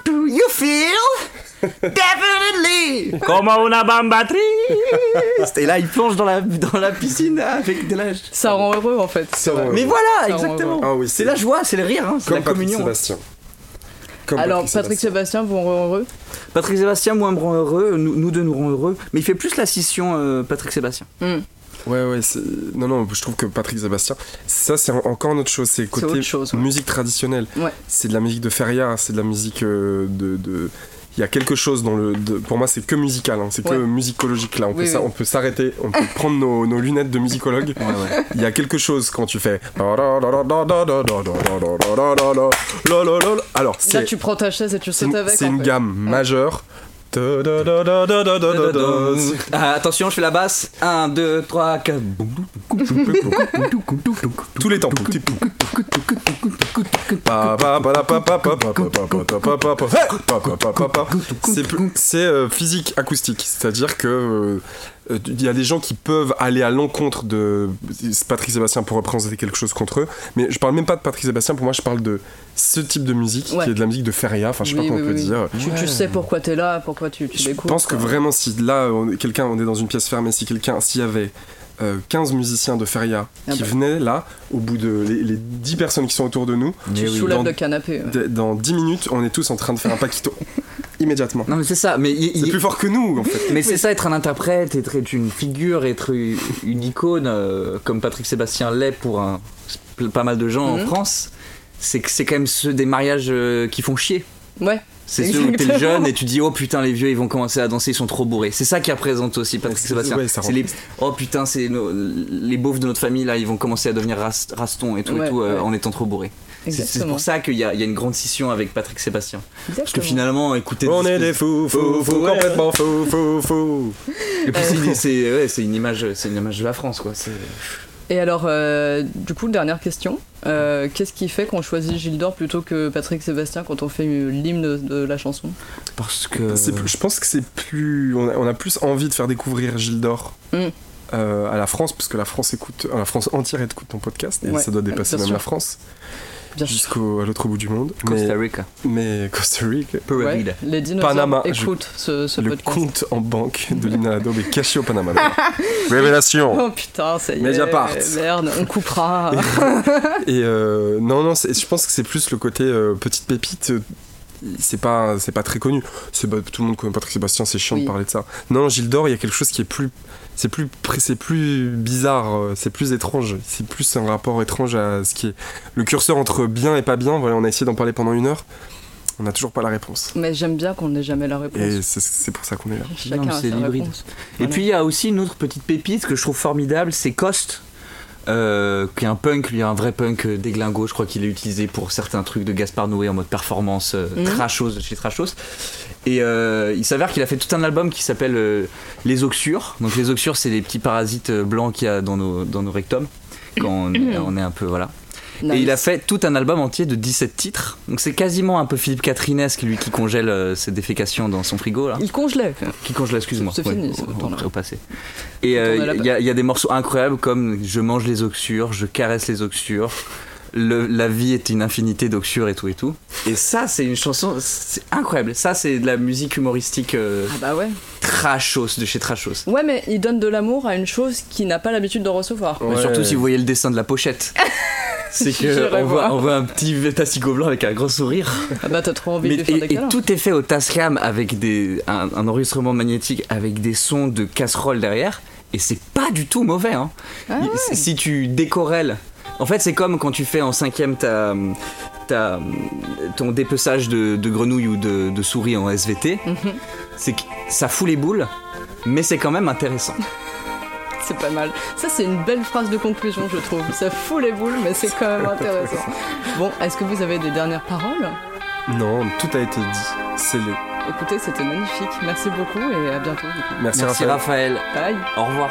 [SPEAKER 5] You feel definitely comme una bamba triste. Et là, il plonge dans la, dans la piscine avec de la.
[SPEAKER 1] Ça rend heureux en fait.
[SPEAKER 4] Ça rend
[SPEAKER 5] Mais
[SPEAKER 4] heureux.
[SPEAKER 5] voilà,
[SPEAKER 1] Ça rend
[SPEAKER 5] exactement.
[SPEAKER 4] Ah oui,
[SPEAKER 5] c'est la joie, c'est le rire, hein, c'est
[SPEAKER 4] Comme
[SPEAKER 5] la
[SPEAKER 4] Patrick
[SPEAKER 5] communion.
[SPEAKER 4] Sébastien. Comme
[SPEAKER 1] Alors, Patrick Sébastien, vous rend heureux?
[SPEAKER 5] Patrick Sébastien, moi, me rend heureux. Nous, nous deux nous rend heureux. Mais il fait plus la scission euh, Patrick Sébastien.
[SPEAKER 1] Hmm.
[SPEAKER 4] Ouais, ouais, c'est- non, non, je trouve que Patrick Sébastien, ça c'est en- encore une autre chose, c'est côté
[SPEAKER 1] autre chose, ouais.
[SPEAKER 4] musique traditionnelle.
[SPEAKER 1] Ouais.
[SPEAKER 4] C'est de la musique de feria, c'est de la musique euh, de. de- Il y a quelque chose dans le. de- pour moi, c'est que musical, hein, c'est que musicologique là. On,
[SPEAKER 1] Oui,
[SPEAKER 4] peut, s'a-
[SPEAKER 1] oui.
[SPEAKER 4] on peut s'arrêter, on peut prendre nos, nos lunettes de musicologue.
[SPEAKER 5] Ouais, ouais.
[SPEAKER 4] Il y a quelque chose quand tu fais. Alors,
[SPEAKER 1] Là, tu prends ta chaise et tu sautes avec.
[SPEAKER 4] c'est une
[SPEAKER 1] fait.
[SPEAKER 4] gamme majeure.
[SPEAKER 5] Ah, attention, je fais la basse. 1, 2, 3, 4.
[SPEAKER 4] Tous les temps. C'est euh, physique acoustique, c'est-à-dire que euh, il y a des gens qui peuvent aller à l'encontre de Patrick Sébastien pour représenter quelque chose contre eux, mais je parle même pas de Patrick Sébastien. Pour moi, je parle de ce type de musique
[SPEAKER 1] Ouais.
[SPEAKER 4] qui est de la musique de feria. Enfin, je sais
[SPEAKER 1] Oui,
[SPEAKER 4] pas comment
[SPEAKER 1] oui,
[SPEAKER 4] on peut
[SPEAKER 1] oui,
[SPEAKER 4] dire.
[SPEAKER 1] Tu, tu sais pourquoi t'es là, pourquoi tu, tu
[SPEAKER 4] Je
[SPEAKER 1] l'écoutes.
[SPEAKER 4] pense que vraiment, si là, on- quelqu'un, on est dans une pièce fermée, si quelqu'un, s'il y avait euh, 15 musiciens de feria
[SPEAKER 1] Ah
[SPEAKER 4] qui
[SPEAKER 1] bah.
[SPEAKER 4] venaient là, au bout de les, les 10 personnes qui sont autour de nous,
[SPEAKER 1] Tu soulèves
[SPEAKER 4] dans-
[SPEAKER 1] le canapé. ouais.
[SPEAKER 4] dans 10 minutes, on est tous en train de faire un paquito. Immédiatement.
[SPEAKER 5] Non, mais c'est ça. Mais, il-
[SPEAKER 4] C'est
[SPEAKER 5] il-
[SPEAKER 4] plus fort que nous, en fait.
[SPEAKER 5] mais c'est ça, être un interprète, être, être une figure, être une icône, euh, comme Patrick Sébastien l'est pour un, pas mal de gens
[SPEAKER 1] Mhm.
[SPEAKER 5] en France. C'est que c'est quand même ceux des mariages euh, qui font chier.
[SPEAKER 1] Ouais.
[SPEAKER 5] C'est ceux où t'es jeune et tu dis oh putain les vieux ils vont commencer à danser ils sont trop bourrés. C'est ça qui représente aussi Patrick Sébastien.
[SPEAKER 4] ouais,
[SPEAKER 5] c'est les oh putain c'est nos- les beaufs de notre famille là ils vont commencer à devenir ras- rastons et tout
[SPEAKER 1] Ouais,
[SPEAKER 5] et tout euh,
[SPEAKER 1] ouais.
[SPEAKER 5] en étant trop bourrés. C'est- pour ça qu'il y, a il y a une grande scission avec Patrick Sébastien. Parce que finalement écoutez
[SPEAKER 4] On est des fous, fous, fous,
[SPEAKER 5] Ouais.
[SPEAKER 4] complètement fous, fous, fous.
[SPEAKER 5] Et puis c'est- c'est ouais, une image c'est une image de la France quoi. C'est-
[SPEAKER 1] Et alors, euh, du coup, dernière question. Euh, Qu'est-ce qui fait qu'on choisit Gildor plutôt que Patrick Sébastien quand on fait l'hymne de, de la chanson?
[SPEAKER 5] Parce que
[SPEAKER 4] C'est plus- je pense que c'est plus. On a, on a plus envie de faire découvrir Gilles d'Or.
[SPEAKER 1] Mm.
[SPEAKER 4] Euh, à la France, parce que la France écoute, euh, la France entière écoute ton podcast et
[SPEAKER 1] Ouais,
[SPEAKER 4] ça doit dépasser même
[SPEAKER 1] sûr.
[SPEAKER 4] la France.
[SPEAKER 1] Bien sûr.
[SPEAKER 4] jusqu'au à l'autre bout du monde.
[SPEAKER 5] Costa
[SPEAKER 4] Mais,
[SPEAKER 5] Rica.
[SPEAKER 4] mais Costa Rica.
[SPEAKER 1] Ouais, les dinosaures
[SPEAKER 4] Panama, je-
[SPEAKER 1] écoutent ce, ce
[SPEAKER 4] Le
[SPEAKER 1] podcast.
[SPEAKER 4] compte en banque de Lina Adobe est caché au Panama. Révélation.
[SPEAKER 1] Oh putain, ça y est.
[SPEAKER 4] Mediapart.
[SPEAKER 1] Merde, on coupera.
[SPEAKER 4] Et euh, non, non, je pense que c'est plus le côté euh, petite pépite. C'est pas, c'est pas très connu. C'est, tout le monde connaît Patrick Sébastien, c'est chiant
[SPEAKER 1] Oui.
[SPEAKER 4] de parler de ça. Non, Gilles d'Or, il y a quelque chose qui est plus, c'est plus, c'est plus bizarre, euh, c'est plus étrange. C'est plus un rapport étrange à ce qui est le curseur entre bien et pas bien. Voilà, on a essayé d'en parler pendant une heure. On n'a toujours pas la réponse.
[SPEAKER 1] Mais j'aime bien qu'on n'ait jamais la réponse.
[SPEAKER 4] Et c'est, pour ça qu'on est là.
[SPEAKER 1] Chacun
[SPEAKER 5] Non,
[SPEAKER 1] a sa réponse.
[SPEAKER 5] Et
[SPEAKER 1] Voilà.
[SPEAKER 5] puis il y a aussi une autre petite pépite que je trouve formidable, c'est Cost. Euh, qui est un punk, lui un vrai punk euh, déglingo, je crois qu'il est utilisé pour certains trucs de Gaspard Noé en mode performance euh,
[SPEAKER 1] Mhm.
[SPEAKER 5] trashos chez Trashos. Et euh, il s'avère qu'il a fait tout un album qui s'appelle Les Oxures. Donc les Oxures, c'est les petits parasites blancs qu'il y a dans nos, dans nos rectums quand on, on est un peu voilà.
[SPEAKER 1] Nice.
[SPEAKER 5] Et il a fait tout un album entier de 17 titres. Donc c'est quasiment un peu Philippe Catrinesque, lui qui congèle euh, ses défécations dans son frigo là.
[SPEAKER 1] Il congelait.
[SPEAKER 5] Qui congèle, excuse-moi.
[SPEAKER 1] C'est
[SPEAKER 5] Ouais,
[SPEAKER 1] fini, ce
[SPEAKER 5] au- au-
[SPEAKER 1] temps-là.
[SPEAKER 5] au passé. Et euh, il y, y a des morceaux incroyables comme Je mange les oxures, je caresse les oxures, le- la vie est une infinité d'oxures et tout et tout. Et ça, c'est une chanson, c'est incroyable. Ça, c'est de la musique humoristique euh,
[SPEAKER 1] Ah bah ouais.
[SPEAKER 5] trashos de chez Trashos.
[SPEAKER 1] Ouais, mais il donne de l'amour à une chose qu'il n'a pas l'habitude de recevoir.
[SPEAKER 5] Mais surtout si vous voyez le dessin de la pochette. C'est que on voit,
[SPEAKER 1] voir.
[SPEAKER 5] on voit un petit tassigo blanc avec un gros sourire.
[SPEAKER 1] Ah bah t'as trop envie
[SPEAKER 5] Mais-
[SPEAKER 1] de lui faire
[SPEAKER 5] et,
[SPEAKER 1] des
[SPEAKER 5] et tout est fait au Tascam avec des, un, un enregistrement magnétique avec des sons de casserole derrière. Et c'est pas du tout mauvais. Hein.
[SPEAKER 1] Ah ouais.
[SPEAKER 5] Si tu décorelles. En fait, c'est comme quand tu fais en cinquième ta, ta- ton dépeçage de, de grenouilles ou de, de souris en SVT.
[SPEAKER 1] Mhm.
[SPEAKER 5] C'est que ça fout les boules, mais c'est quand même intéressant.
[SPEAKER 1] C'est pas mal. Ça, c'est une belle phrase de conclusion, je trouve. Ça fout les boules, mais c'est quand même intéressant. Bon, est-ce que vous avez des dernières paroles?
[SPEAKER 4] Non, tout a été dit. C'est le.
[SPEAKER 1] Écoutez, c'était magnifique. Merci beaucoup et à bientôt.
[SPEAKER 5] Merci
[SPEAKER 4] Raphaël.
[SPEAKER 5] Raphaël.
[SPEAKER 1] Bye.
[SPEAKER 5] Au revoir.